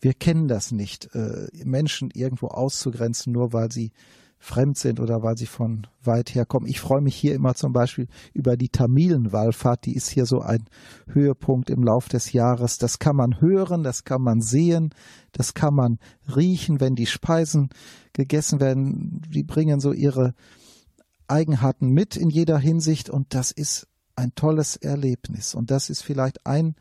wir kennen das nicht, äh, Menschen irgendwo auszugrenzen, nur weil sie fremd sind oder weil sie von weit her kommen. Ich freue mich hier immer zum Beispiel über die Tamilenwallfahrt, die ist hier so ein Höhepunkt im Lauf des Jahres. Das kann man hören, das kann man sehen, das kann man riechen, wenn die Speisen gegessen werden. Die bringen so ihre Eigenheiten mit in jeder Hinsicht und das ist ein tolles Erlebnis. Und das ist vielleicht ein,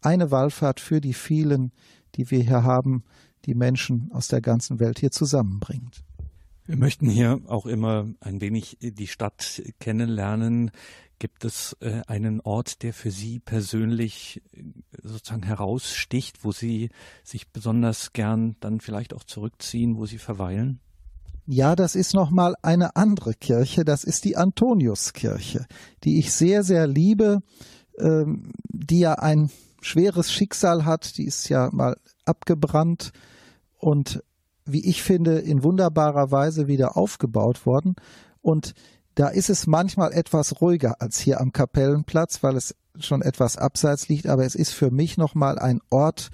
eine Wallfahrt für die vielen, die wir hier haben, die Menschen aus der ganzen Welt hier zusammenbringt. Wir möchten hier auch immer ein wenig die Stadt kennenlernen. Gibt es äh, einen Ort, der für Sie persönlich äh, sozusagen heraussticht, wo Sie sich besonders gern dann vielleicht auch zurückziehen, wo Sie verweilen? Ja, das ist nochmal eine andere Kirche. Das ist die Antoniuskirche, die ich sehr, sehr liebe, ähm, die ja ein schweres Schicksal hat. Die ist ja mal abgebrannt und wie ich finde, in wunderbarer Weise wieder aufgebaut worden. Und da ist es manchmal etwas ruhiger als hier am Kapellenplatz, weil es schon etwas abseits liegt. Aber es ist für mich nochmal ein Ort,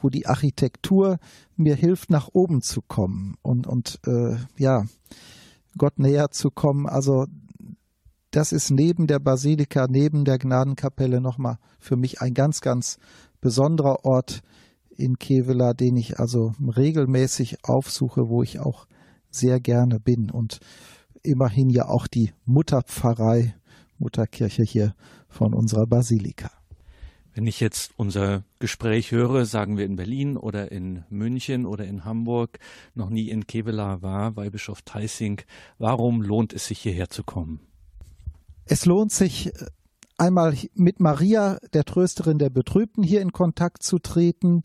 wo die Architektur mir hilft, nach oben zu kommen und, und äh, ja, Gott näher zu kommen. Also das ist neben der Basilika, neben der Gnadenkapelle nochmal für mich ein ganz, ganz besonderer Ort, in Kevela, den ich also regelmäßig aufsuche, wo ich auch sehr gerne bin und immerhin ja auch die Mutterpfarrei, Mutterkirche hier von unserer Basilika. Wenn ich jetzt unser Gespräch höre, sagen wir in Berlin oder in München oder in Hamburg, noch nie in Kevela war, bei Bischof Theissing, warum lohnt es sich hierher zu kommen? Es lohnt sich einmal mit Maria, der Trösterin der Betrübten, hier in Kontakt zu treten,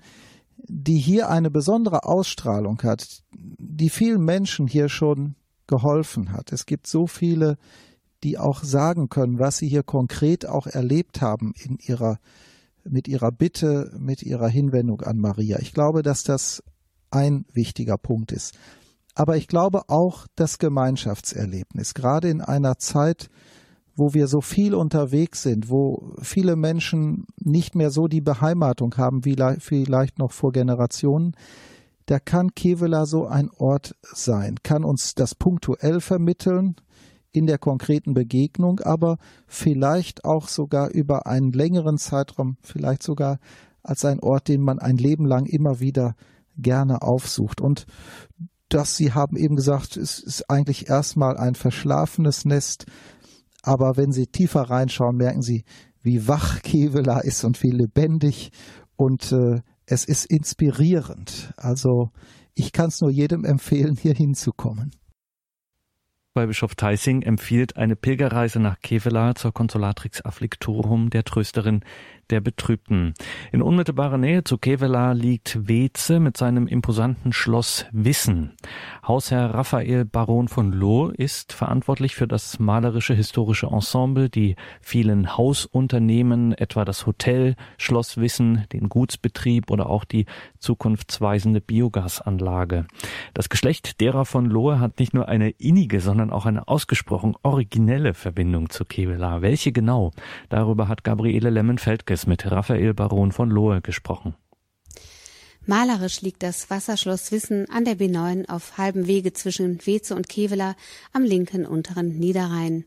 die hier eine besondere Ausstrahlung hat, die vielen Menschen hier schon geholfen hat. Es gibt so viele, die auch sagen können, was sie hier konkret auch erlebt haben in ihrer, mit ihrer Bitte, mit ihrer Hinwendung an Maria. Ich glaube, dass das ein wichtiger Punkt ist. Aber ich glaube auch das Gemeinschaftserlebnis, gerade in einer Zeit, wo wir so viel unterwegs sind, wo viele Menschen nicht mehr so die Beheimatung haben wie vielleicht noch vor Generationen, da kann Kevela so ein Ort sein, kann uns das punktuell vermitteln in der konkreten Begegnung, aber vielleicht auch sogar über einen längeren Zeitraum, vielleicht sogar als ein Ort, den man ein Leben lang immer wieder gerne aufsucht. Und das, Sie haben eben gesagt, es ist eigentlich erstmal ein verschlafenes Nest, aber wenn Sie tiefer reinschauen, merken Sie, wie wach (laughs) Kevela ist und wie lebendig und äh, es ist inspirierend. Also ich kann es nur jedem empfehlen, hier hinzukommen. Bei Bischof Theissing empfiehlt eine Pilgerreise nach Kevela zur Consolatrix Afflictorum der Trösterin der Betrübten. In unmittelbarer Nähe zu Kevela liegt Weze mit seinem imposanten Schloss Wissen. Hausherr Raphael Baron von Loh ist verantwortlich für das malerische historische Ensemble, die vielen Hausunternehmen, etwa das Hotel, Schloss Wissen, den Gutsbetrieb oder auch die zukunftsweisende Biogasanlage. Das Geschlecht derer von Lohe hat nicht nur eine innige, sondern auch eine ausgesprochen originelle Verbindung zu Kevela. Welche genau? Darüber hat Gabriele Lemmenfeld Tages mit Raphael Baron von Lohe gesprochen. Malerisch liegt das Wasserschloss Wissen an der B9 auf halbem Wege zwischen Weze und Kevela am linken unteren Niederrhein.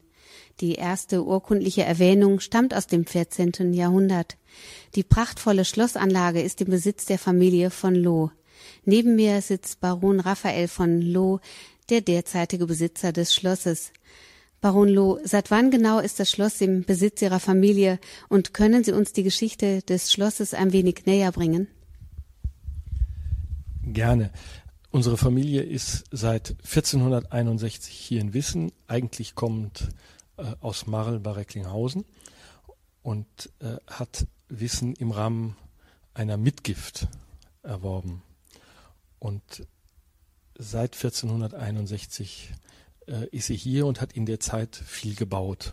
Die erste urkundliche Erwähnung stammt aus dem 14. Jahrhundert. Die prachtvolle Schlossanlage ist im Besitz der Familie von Loh. Neben mir sitzt Baron Raphael von Loh, der derzeitige Besitzer des Schlosses. Baron Loh, seit wann genau ist das Schloss im Besitz Ihrer Familie und können Sie uns die Geschichte des Schlosses ein wenig näher bringen? Gerne. Unsere Familie ist seit 1461 hier in Wissen, eigentlich kommend äh, aus Marl bei Recklinghausen und äh, hat Wissen im Rahmen einer Mitgift erworben. Und seit 1461 äh, ist sie hier und hat in der Zeit viel gebaut.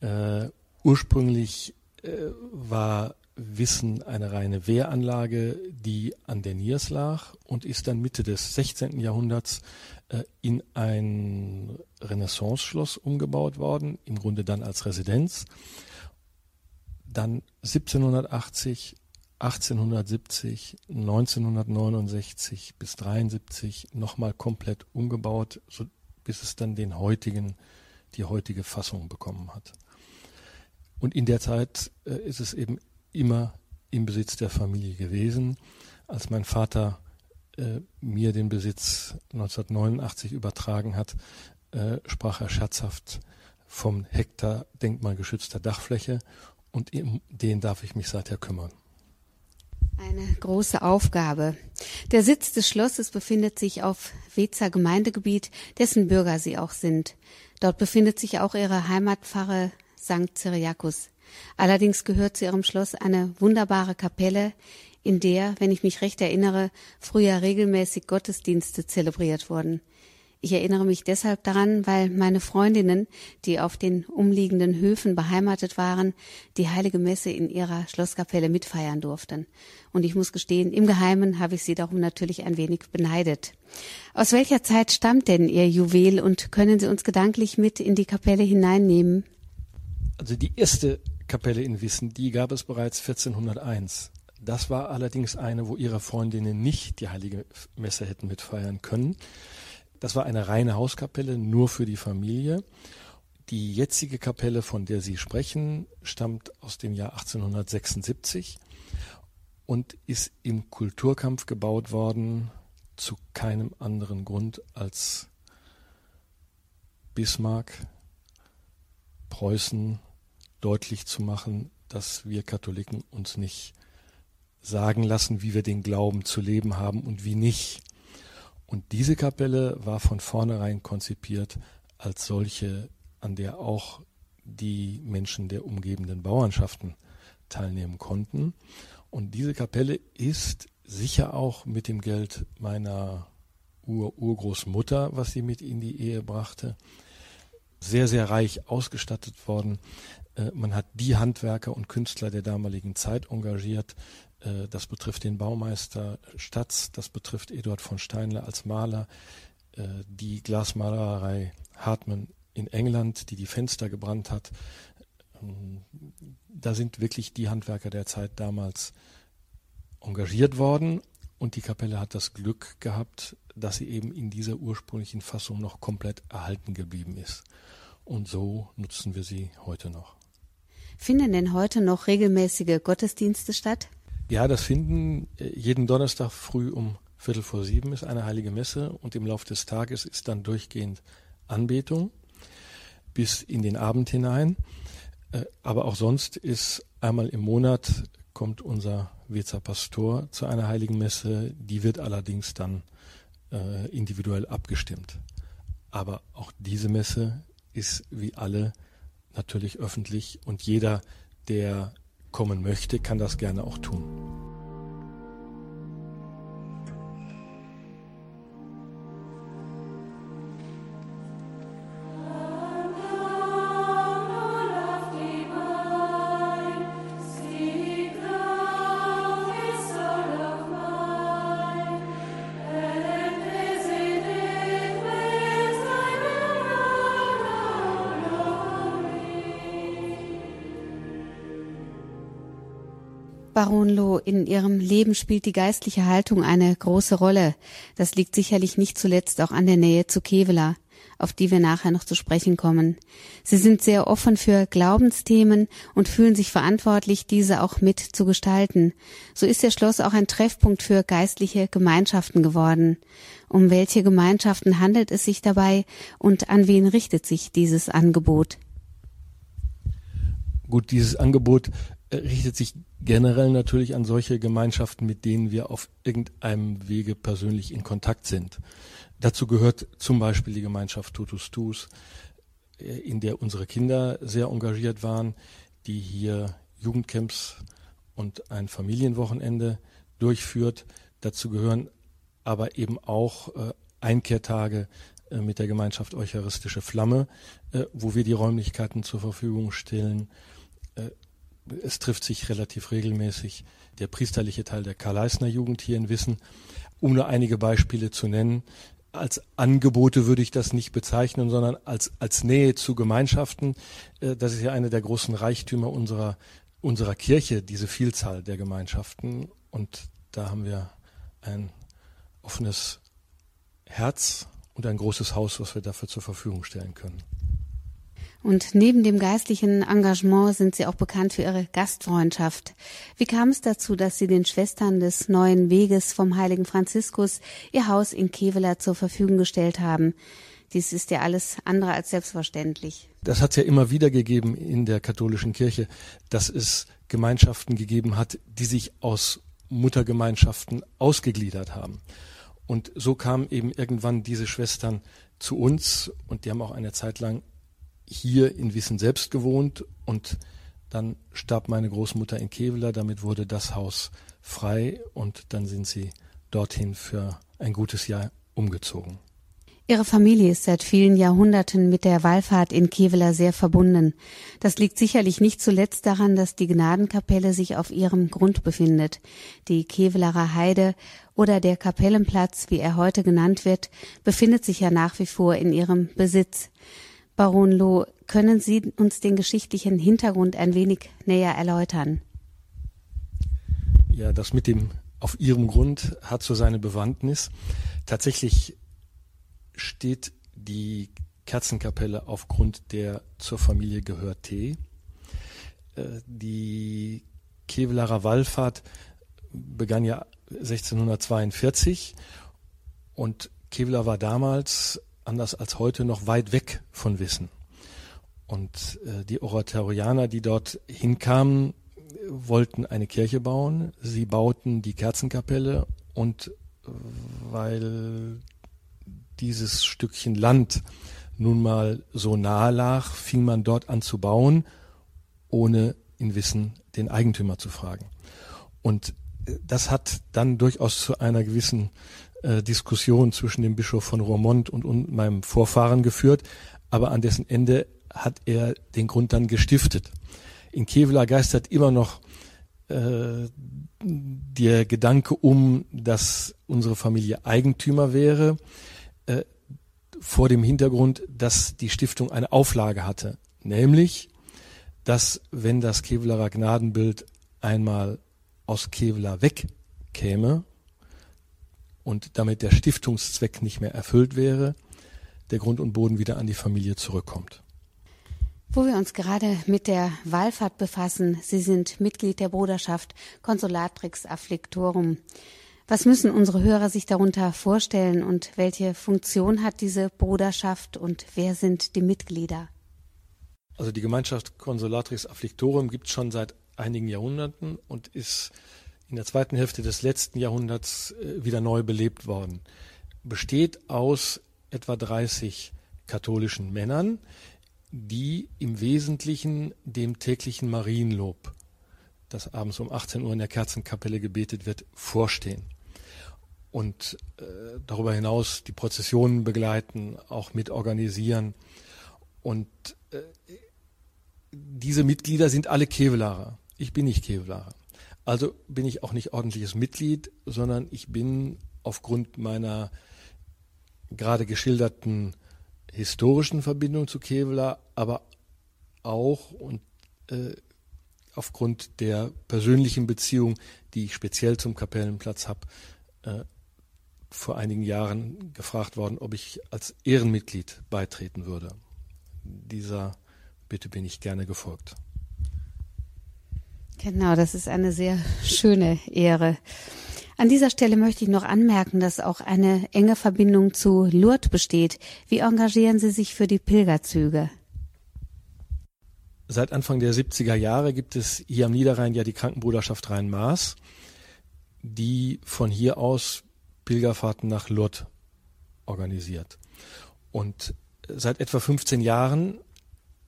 Äh, ursprünglich äh, war wissen eine reine Wehranlage, die an der Niers lag und ist dann Mitte des 16. Jahrhunderts äh, in ein Renaissance-Schloss umgebaut worden, im Grunde dann als Residenz. Dann 1780, 1870, 1969 bis 73 nochmal komplett umgebaut, so, bis es dann den heutigen, die heutige Fassung bekommen hat. Und in der Zeit äh, ist es eben immer im Besitz der Familie gewesen. Als mein Vater äh, mir den Besitz 1989 übertragen hat, äh, sprach er scherzhaft vom Hektar denkmalgeschützter Dachfläche und um den darf ich mich seither kümmern. Eine große Aufgabe. Der Sitz des Schlosses befindet sich auf Wezer Gemeindegebiet, dessen Bürger Sie auch sind. Dort befindet sich auch Ihre Heimatpfarre St. Cyriakus. Allerdings gehört zu Ihrem Schloss eine wunderbare Kapelle, in der, wenn ich mich recht erinnere, früher regelmäßig Gottesdienste zelebriert wurden. Ich erinnere mich deshalb daran, weil meine Freundinnen, die auf den umliegenden Höfen beheimatet waren, die heilige Messe in ihrer Schlosskapelle mitfeiern durften. Und ich muss gestehen, im Geheimen habe ich sie darum natürlich ein wenig beneidet. Aus welcher Zeit stammt denn Ihr Juwel und können Sie uns gedanklich mit in die Kapelle hineinnehmen? Also die erste Kapelle in Wissen, die gab es bereits 1401. Das war allerdings eine, wo ihre Freundinnen nicht die heilige Messe hätten mitfeiern können. Das war eine reine Hauskapelle, nur für die Familie. Die jetzige Kapelle, von der Sie sprechen, stammt aus dem Jahr 1876 und ist im Kulturkampf gebaut worden zu keinem anderen Grund als Bismarck, Preußen deutlich zu machen, dass wir Katholiken uns nicht sagen lassen, wie wir den Glauben zu leben haben und wie nicht. Und diese Kapelle war von vornherein konzipiert als solche, an der auch die Menschen der umgebenden Bauernschaften teilnehmen konnten. Und diese Kapelle ist sicher auch mit dem Geld meiner Ur Urgroßmutter, was sie mit in die Ehe brachte, sehr, sehr reich ausgestattet worden. Äh, man hat die Handwerker und Künstler der damaligen Zeit engagiert, das betrifft den Baumeister Statz, das betrifft Eduard von Steinle als Maler, äh, die Glasmalerei Hartmann in England, die die Fenster gebrannt hat. Ähm, da sind wirklich die Handwerker der Zeit damals engagiert worden und die Kapelle hat das Glück gehabt, dass sie eben in dieser ursprünglichen Fassung noch komplett erhalten geblieben ist. Und so nutzen wir sie heute noch. Finden denn heute noch regelmäßige Gottesdienste statt? Ja, das finden äh, jeden Donnerstag früh um Viertel vor sieben ist eine heilige Messe und im Laufe des Tages ist dann durchgehend Anbetung bis in den Abend hinein. Äh, aber auch sonst ist einmal im Monat kommt unser Wezer Pastor zu einer heiligen Messe. Die wird allerdings dann äh, individuell abgestimmt. Aber auch diese Messe ist wie alle natürlich öffentlich und jeder, der kommen möchte, kann das gerne auch tun. In Ihrem Leben spielt die geistliche Haltung eine große Rolle. Das liegt sicherlich nicht zuletzt auch an der Nähe zu Kevela, auf die wir nachher noch zu sprechen kommen. Sie sind sehr offen für Glaubensthemen und fühlen sich verantwortlich, diese auch mit zu gestalten. So ist Ihr Schloss auch ein Treffpunkt für geistliche Gemeinschaften geworden. Um welche Gemeinschaften handelt es sich dabei und an wen richtet sich dieses Angebot? Gut, dieses Angebot richtet sich generell natürlich an solche Gemeinschaften, mit denen wir auf irgendeinem Wege persönlich in Kontakt sind. Dazu gehört zum Beispiel die Gemeinschaft Tutus Tus, äh, in der unsere Kinder sehr engagiert waren, die hier Jugendcamps und ein Familienwochenende durchführt. Dazu gehören aber eben auch äh, Einkehrtage äh, mit der Gemeinschaft Eucharistische Flamme, wo wir die Räumlichkeiten zur Verfügung stellen es trifft sich relativ regelmäßig der priesterliche Teil der Karl-Leisner-Jugend hier in Wissen. Um nur einige Beispiele zu nennen, als Angebote würde ich das nicht bezeichnen, sondern als, als Nähe zu Gemeinschaften. Äh, das ist ja eine der großen Reichtümer unserer, unserer Kirche, diese Vielzahl der Gemeinschaften. Und da haben wir ein offenes Herz und ein großes Haus, was wir dafür zur Verfügung stellen können. Und neben dem geistlichen Engagement sind Sie auch bekannt für Ihre Gastfreundschaft. Wie kam es dazu, dass Sie den Schwestern des Neuen Weges vom heiligen Franziskus Ihr Haus in Kevela zur Verfügung gestellt haben? Dies ist ja alles andere als selbstverständlich. Das hat es ja immer wieder gegeben in der katholischen Kirche, dass es Gemeinschaften gegeben hat, die sich aus Muttergemeinschaften ausgegliedert haben. Und so kamen eben irgendwann diese Schwestern zu uns und die haben auch eine Zeit lang hier in Wissen selbst gewohnt und dann starb meine Großmutter in Kevela, damit wurde das Haus frei und dann sind sie dorthin für ein gutes Jahr umgezogen. Ihre Familie ist seit vielen Jahrhunderten mit der Wallfahrt in Kevela sehr verbunden. Das liegt sicherlich nicht zuletzt daran, dass die Gnadenkapelle sich auf ihrem Grund befindet. Die Kevelarer Heide oder der Kapellenplatz, wie er heute genannt wird, befindet sich ja nach wie vor in ihrem Besitz. Baron Loh, können Sie uns den geschichtlichen Hintergrund ein wenig näher erläutern? Ja, das mit dem auf Ihrem Grund hat so seine Bewandtnis. Tatsächlich steht die Kerzenkapelle aufgrund der zur Familie gehört T. Äh, die Kevelarer Wallfahrt begann ja 1642 und Kevlar war damals anders als heute noch weit weg von Wissen. Und äh, die Oratorianer, die dort hinkamen, wollten eine Kirche bauen. Sie bauten die Kerzenkapelle und weil dieses Stückchen Land nun mal so nahe lag, fing man dort an zu bauen, ohne in Wissen den Eigentümer zu fragen. Und äh, das hat dann durchaus zu einer gewissen äh, Diskussion zwischen dem Bischof von Roermond und, und meinem Vorfahren geführt, aber an dessen Ende hat er den Grund dann gestiftet. In Kevela geistert immer noch äh, der Gedanke um, dass unsere Familie Eigentümer wäre, äh, vor dem Hintergrund, dass die Stiftung eine Auflage hatte, nämlich, dass wenn das Kevelarer Gnadenbild einmal aus Kevela wegkäme, und damit der Stiftungszweck nicht mehr erfüllt wäre, der Grund und Boden wieder an die Familie zurückkommt. Wo wir uns gerade mit der Wallfahrt befassen, Sie sind Mitglied der Bruderschaft Consolatrix Afflictorum. Was müssen unsere Hörer sich darunter vorstellen und welche Funktion hat diese Bruderschaft und wer sind die Mitglieder? Also die Gemeinschaft Consolatrix Afflictorum gibt es schon seit einigen Jahrhunderten und ist in der zweiten Hälfte des letzten Jahrhunderts äh, wieder neu belebt worden. Besteht aus etwa 30 katholischen Männern, die im Wesentlichen dem täglichen Marienlob, das abends um 18 Uhr in der Kerzenkapelle gebetet wird, vorstehen. Und äh, darüber hinaus die Prozessionen begleiten, auch mitorganisieren. Und äh, diese Mitglieder sind alle Kevelarer. Ich bin nicht Kevelarer. Also bin ich auch nicht ordentliches Mitglied, sondern ich bin aufgrund meiner gerade geschilderten historischen Verbindung zu Kevlar, aber auch und äh, aufgrund der persönlichen Beziehung, die ich speziell zum Kapellenplatz habe, äh, vor einigen Jahren gefragt worden, ob ich als Ehrenmitglied beitreten würde. Dieser Bitte bin ich gerne gefolgt. Genau, das ist eine sehr schöne Ehre. An dieser Stelle möchte ich noch anmerken, dass auch eine enge Verbindung zu Lourdes besteht. Wie engagieren Sie sich für die Pilgerzüge? Seit Anfang der 70er Jahre gibt es hier am Niederrhein ja die Krankenbruderschaft Rhein-Maas, die von hier aus Pilgerfahrten nach Lourdes organisiert. Und seit etwa 15 Jahren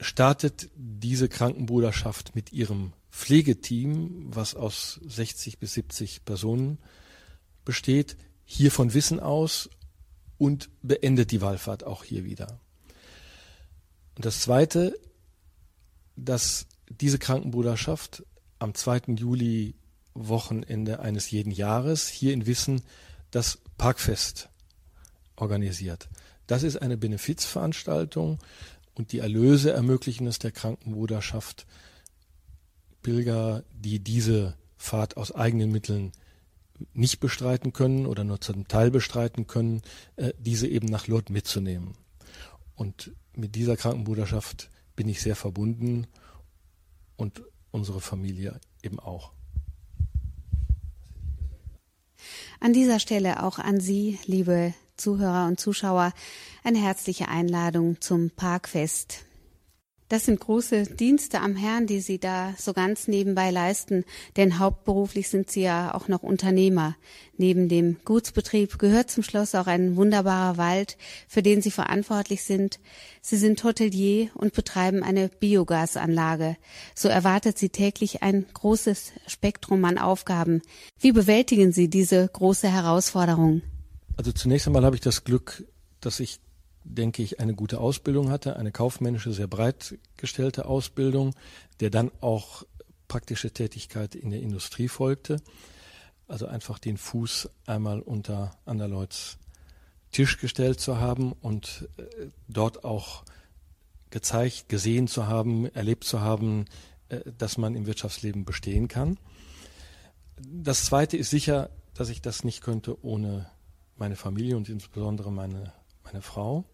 startet diese Krankenbruderschaft mit ihrem Pflegeteam, was aus 60 bis 70 Personen besteht, hier von Wissen aus und beendet die Wallfahrt auch hier wieder. Und das Zweite, das diese Krankenbruderschaft am 2. Juli Wochenende eines jeden Jahres hier in Wissen das Parkfest organisiert. Das ist eine Benefizveranstaltung und die Erlöse ermöglichen es der Krankenbruderschaft, Pilger, die diese Fahrt aus eigenen Mitteln nicht bestreiten können oder nur zum Teil bestreiten können, äh, diese eben nach Lourdes mitzunehmen. Und mit dieser Krankenbruderschaft bin ich sehr verbunden und unsere Familie eben auch. An dieser Stelle auch an Sie, liebe Zuhörer und Zuschauer, eine herzliche Einladung zum Parkfest. Das sind große Dienste am Herrn, die Sie da so ganz nebenbei leisten, denn hauptberuflich sind Sie ja auch noch Unternehmer. Neben dem Gutsbetrieb gehört zum Schloss auch ein wunderbarer Wald, für den Sie verantwortlich sind. Sie sind Hotelier und betreiben eine Biogasanlage. So erwartet Sie täglich ein großes Spektrum an Aufgaben. Wie bewältigen Sie diese große Herausforderung? Also zunächst einmal habe ich das Glück, dass ich denke ich, eine gute Ausbildung hatte, eine kaufmännische, sehr breit gestellte Ausbildung, der dann auch praktische Tätigkeit in der Industrie folgte. Also einfach den Fuß einmal unter Anderleuts Tisch gestellt zu haben und äh, dort auch gezeigt, gesehen zu haben, erlebt zu haben, äh, dass man im Wirtschaftsleben bestehen kann. Das Zweite ist sicher, dass ich das nicht könnte ohne meine Familie und insbesondere meine meine Frau.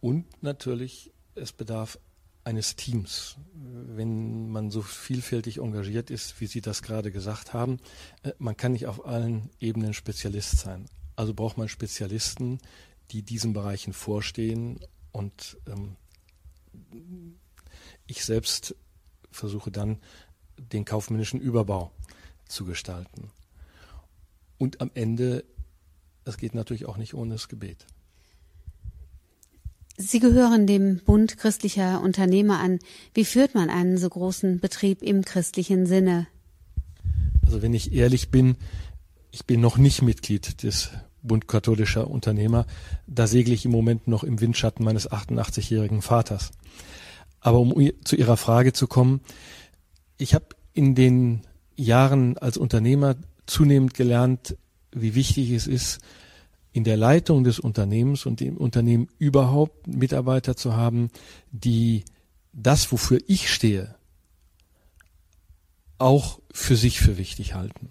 Und natürlich, es bedarf eines Teams. Wenn man so vielfältig engagiert ist, wie Sie das gerade gesagt haben, äh, man kann nicht auf allen Ebenen Spezialist sein. Also braucht man Spezialisten, die diesen Bereichen vorstehen und ähm, ich selbst versuche dann den kaufmännischen Überbau zu gestalten. Und am Ende das geht natürlich auch nicht ohne das Gebet. Sie gehören dem Bund christlicher Unternehmer an. Wie führt man einen so großen Betrieb im christlichen Sinne? Also wenn ich ehrlich bin, ich bin noch nicht Mitglied des Bund katholischer Unternehmer. Da segle ich im Moment noch im Windschatten meines 88-jährigen Vaters. Aber um zu Ihrer Frage zu kommen, ich habe in den Jahren als Unternehmer zunehmend gelernt, wie wichtig es ist, in der Leitung des Unternehmens und im Unternehmen überhaupt Mitarbeiter zu haben, die das, wofür ich stehe, auch für sich für wichtig halten.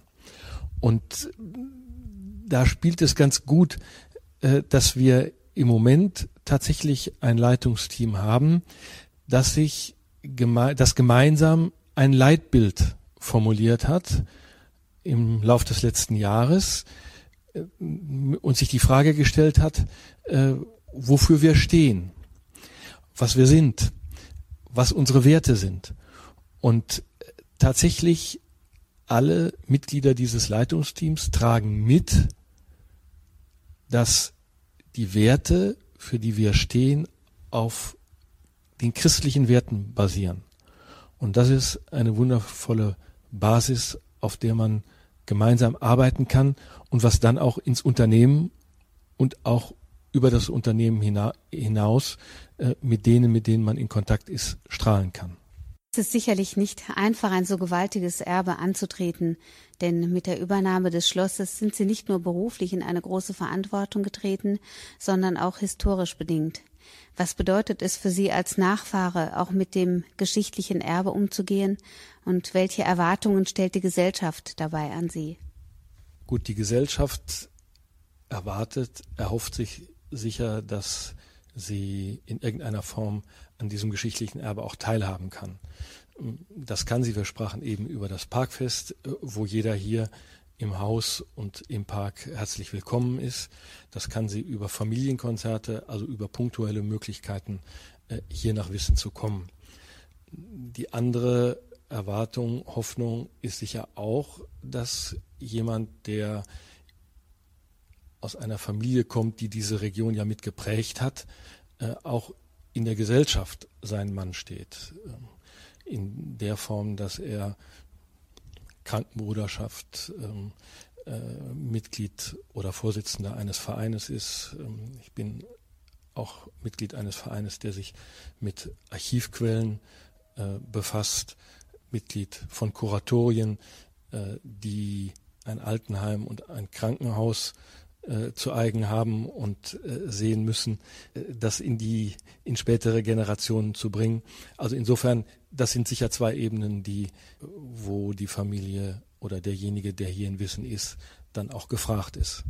Und da spielt es ganz gut, äh, dass wir im Moment tatsächlich ein Leitungsteam haben, das sich das gemeinsam ein Leitbild formuliert hat, im Lauf des letzten Jahres äh, und sich die Frage gestellt hat, äh, wofür wir stehen, was wir sind, was unsere Werte sind. Und tatsächlich alle Mitglieder dieses Leitungsteams tragen mit, dass die Werte, für die wir stehen, auf den christlichen Werten basieren. Und das ist eine wundervolle Basis, auf der man gemeinsam arbeiten kann und was dann auch ins Unternehmen und auch über das Unternehmen hinaus äh, mit denen, mit denen man in Kontakt ist, strahlen kann. Es ist sicherlich nicht einfach, ein so gewaltiges Erbe anzutreten, denn mit der Übernahme des Schlosses sind Sie nicht nur beruflich in eine große Verantwortung getreten, sondern auch historisch bedingt. Was bedeutet es für Sie als Nachfahre, auch mit dem geschichtlichen Erbe umzugehen? Und welche Erwartungen stellt die Gesellschaft dabei an Sie? Gut, die Gesellschaft erwartet, erhofft sich sicher, dass sie in irgendeiner Form an diesem geschichtlichen Erbe auch teilhaben kann. Das kann sie, wir sprachen eben über das Parkfest, wo jeder hier im Haus und im Park herzlich willkommen ist. Das kann sie über Familienkonzerte, also über punktuelle Möglichkeiten, äh, hier nach Wissen zu kommen. Die andere Erwartung, Hoffnung ist sicher auch, dass jemand, der aus einer Familie kommt, die diese Region ja mit geprägt hat, äh, auch in der Gesellschaft sein Mann steht. Ähm, in der Form, dass er Krankenbruderschaft, ähm, äh, Mitglied oder Vorsitzender eines Vereines ist. Ähm, ich bin auch Mitglied eines Vereines, der sich mit Archivquellen äh, befasst, Mitglied von Kuratorien, äh, die ein Altenheim und ein Krankenhaus äh, zu eigen haben und äh, sehen müssen, äh, das in die in spätere Generationen zu bringen. Also insofern, das sind sicher zwei Ebenen, die wo die Familie oder derjenige, der hier in Wissen ist, dann auch gefragt ist.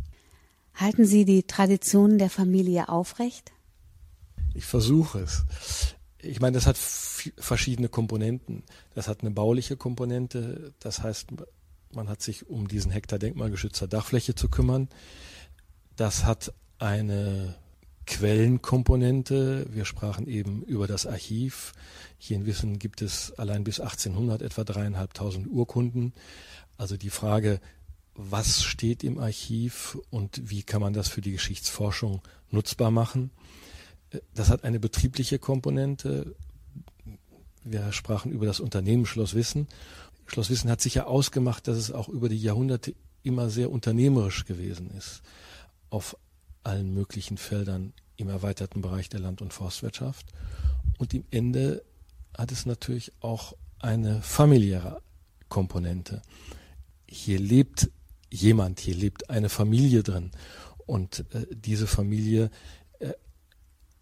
Halten Sie die Traditionen der Familie aufrecht? Ich versuche es. Ich meine, das hat verschiedene Komponenten. Das hat eine bauliche Komponente. Das heißt, man hat sich um diesen Hektar denkmalgeschützter Dachfläche zu kümmern. Das hat eine Quellenkomponente. Wir sprachen eben über das Archiv. Hier in Wissen gibt es allein bis 1800 etwa dreieinhalbtausend Urkunden. Also die Frage, was steht im Archiv und wie kann man das für die Geschichtsforschung nutzbar machen. Das hat eine betriebliche Komponente. Wir sprachen über das Unternehmen Schloss Wissen. Schloss Wissen hat sich ja ausgemacht, dass es auch über die Jahrhunderte immer sehr unternehmerisch gewesen ist. Auf allen möglichen Feldern im erweiterten Bereich der Land- und Forstwirtschaft. Und im Ende hat es natürlich auch eine familiäre Komponente. Hier lebt jemand, hier lebt eine Familie drin. Und äh, diese Familie äh,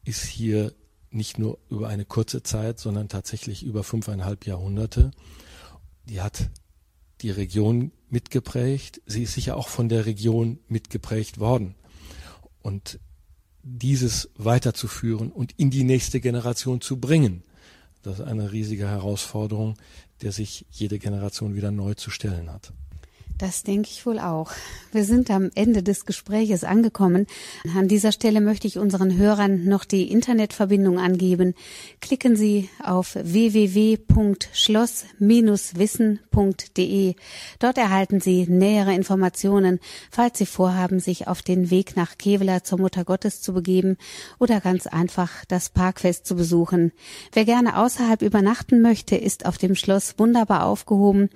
ist hier nicht nur über eine kurze Zeit, sondern tatsächlich über fünfeinhalb Jahrhunderte. Die hat die Region mitgeprägt. Sie ist sicher auch von der Region mitgeprägt worden. Und dieses weiterzuführen und in die nächste Generation zu bringen, das ist eine riesige Herausforderung, der sich jede Generation wieder neu zu stellen hat. Das denke ich wohl auch. Wir sind am Ende des Gespräches angekommen. An dieser Stelle möchte ich unseren Hörern noch die Internetverbindung angeben. Klicken Sie auf www.schloss-wissen.de. Dort erhalten Sie nähere Informationen, falls Sie vorhaben, sich auf den Weg nach Kevela zur Mutter Gottes zu begeben oder ganz einfach das Parkfest zu besuchen. Wer gerne außerhalb übernachten möchte, ist auf dem Schloss wunderbar aufgehoben.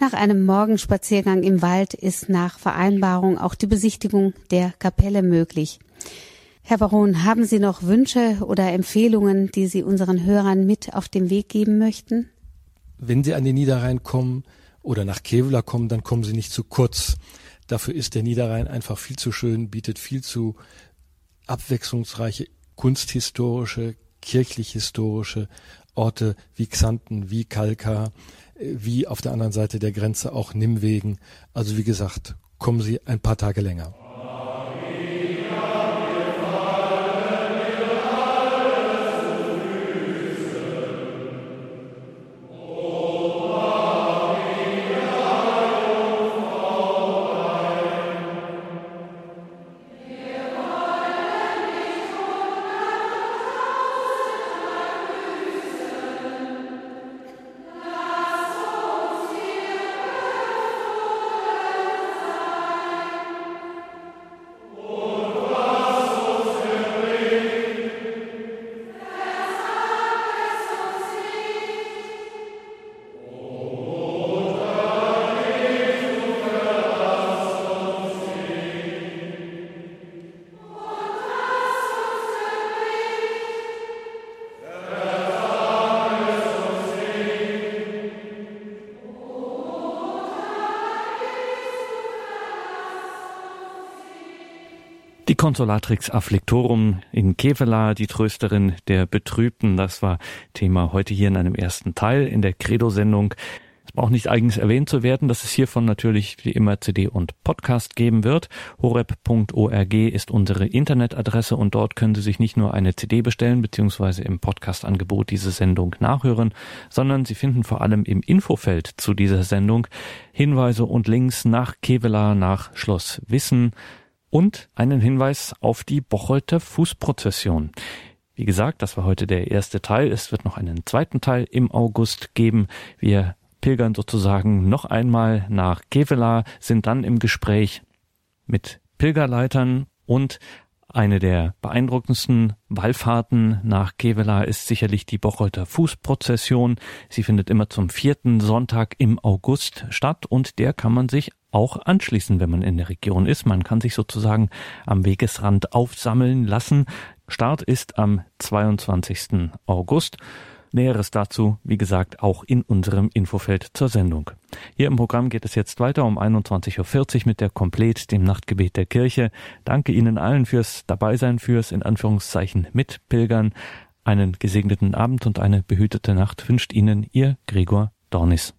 Nach einem Morgenspaziergang im Wald ist nach Vereinbarung auch die Besichtigung der Kapelle möglich. Herr Baron, haben Sie noch Wünsche oder Empfehlungen, die Sie unseren Hörern mit auf den Weg geben möchten? Wenn Sie an den Niederrhein kommen oder nach Kevlar kommen, dann kommen Sie nicht zu kurz. Dafür ist der Niederrhein einfach viel zu schön, bietet viel zu abwechslungsreiche kunsthistorische, kirchlich-historische Orte wie Xanten, wie Kalkar, wie auf der anderen Seite der Grenze auch Nimwegen. Also wie gesagt, kommen Sie ein paar Tage länger. Consolatrix Afflictorum in Kevela, die Trösterin der Betrübten. Das war Thema heute hier in einem ersten Teil in der Credo-Sendung. Es braucht nicht eigens erwähnt zu werden, dass es hiervon natürlich wie immer CD und Podcast geben wird. horeb.org ist unsere Internetadresse und dort können Sie sich nicht nur eine CD bestellen bzw. im Podcast-Angebot diese Sendung nachhören, sondern Sie finden vor allem im Infofeld zu dieser Sendung Hinweise und Links nach Kevela, nach Schloss Wissen, und einen Hinweis auf die Bocholter Fußprozession. Wie gesagt, das war heute der erste Teil. Es wird noch einen zweiten Teil im August geben. Wir pilgern sozusagen noch einmal nach Kevela, sind dann im Gespräch mit Pilgerleitern und eine der beeindruckendsten Wallfahrten nach Kevela ist sicherlich die Bocholter Fußprozession. Sie findet immer zum vierten Sonntag im August statt und der kann man sich auch anschließen, wenn man in der Region ist. Man kann sich sozusagen am Wegesrand aufsammeln lassen. Start ist am 22. August. Näheres dazu, wie gesagt, auch in unserem Infofeld zur Sendung. Hier im Programm geht es jetzt weiter um 21.40 Uhr mit der Komplett, dem Nachtgebet der Kirche. Danke Ihnen allen fürs Dabeisein, fürs in Anführungszeichen Mitpilgern. Einen gesegneten Abend und eine behütete Nacht wünscht Ihnen Ihr Gregor Dornis.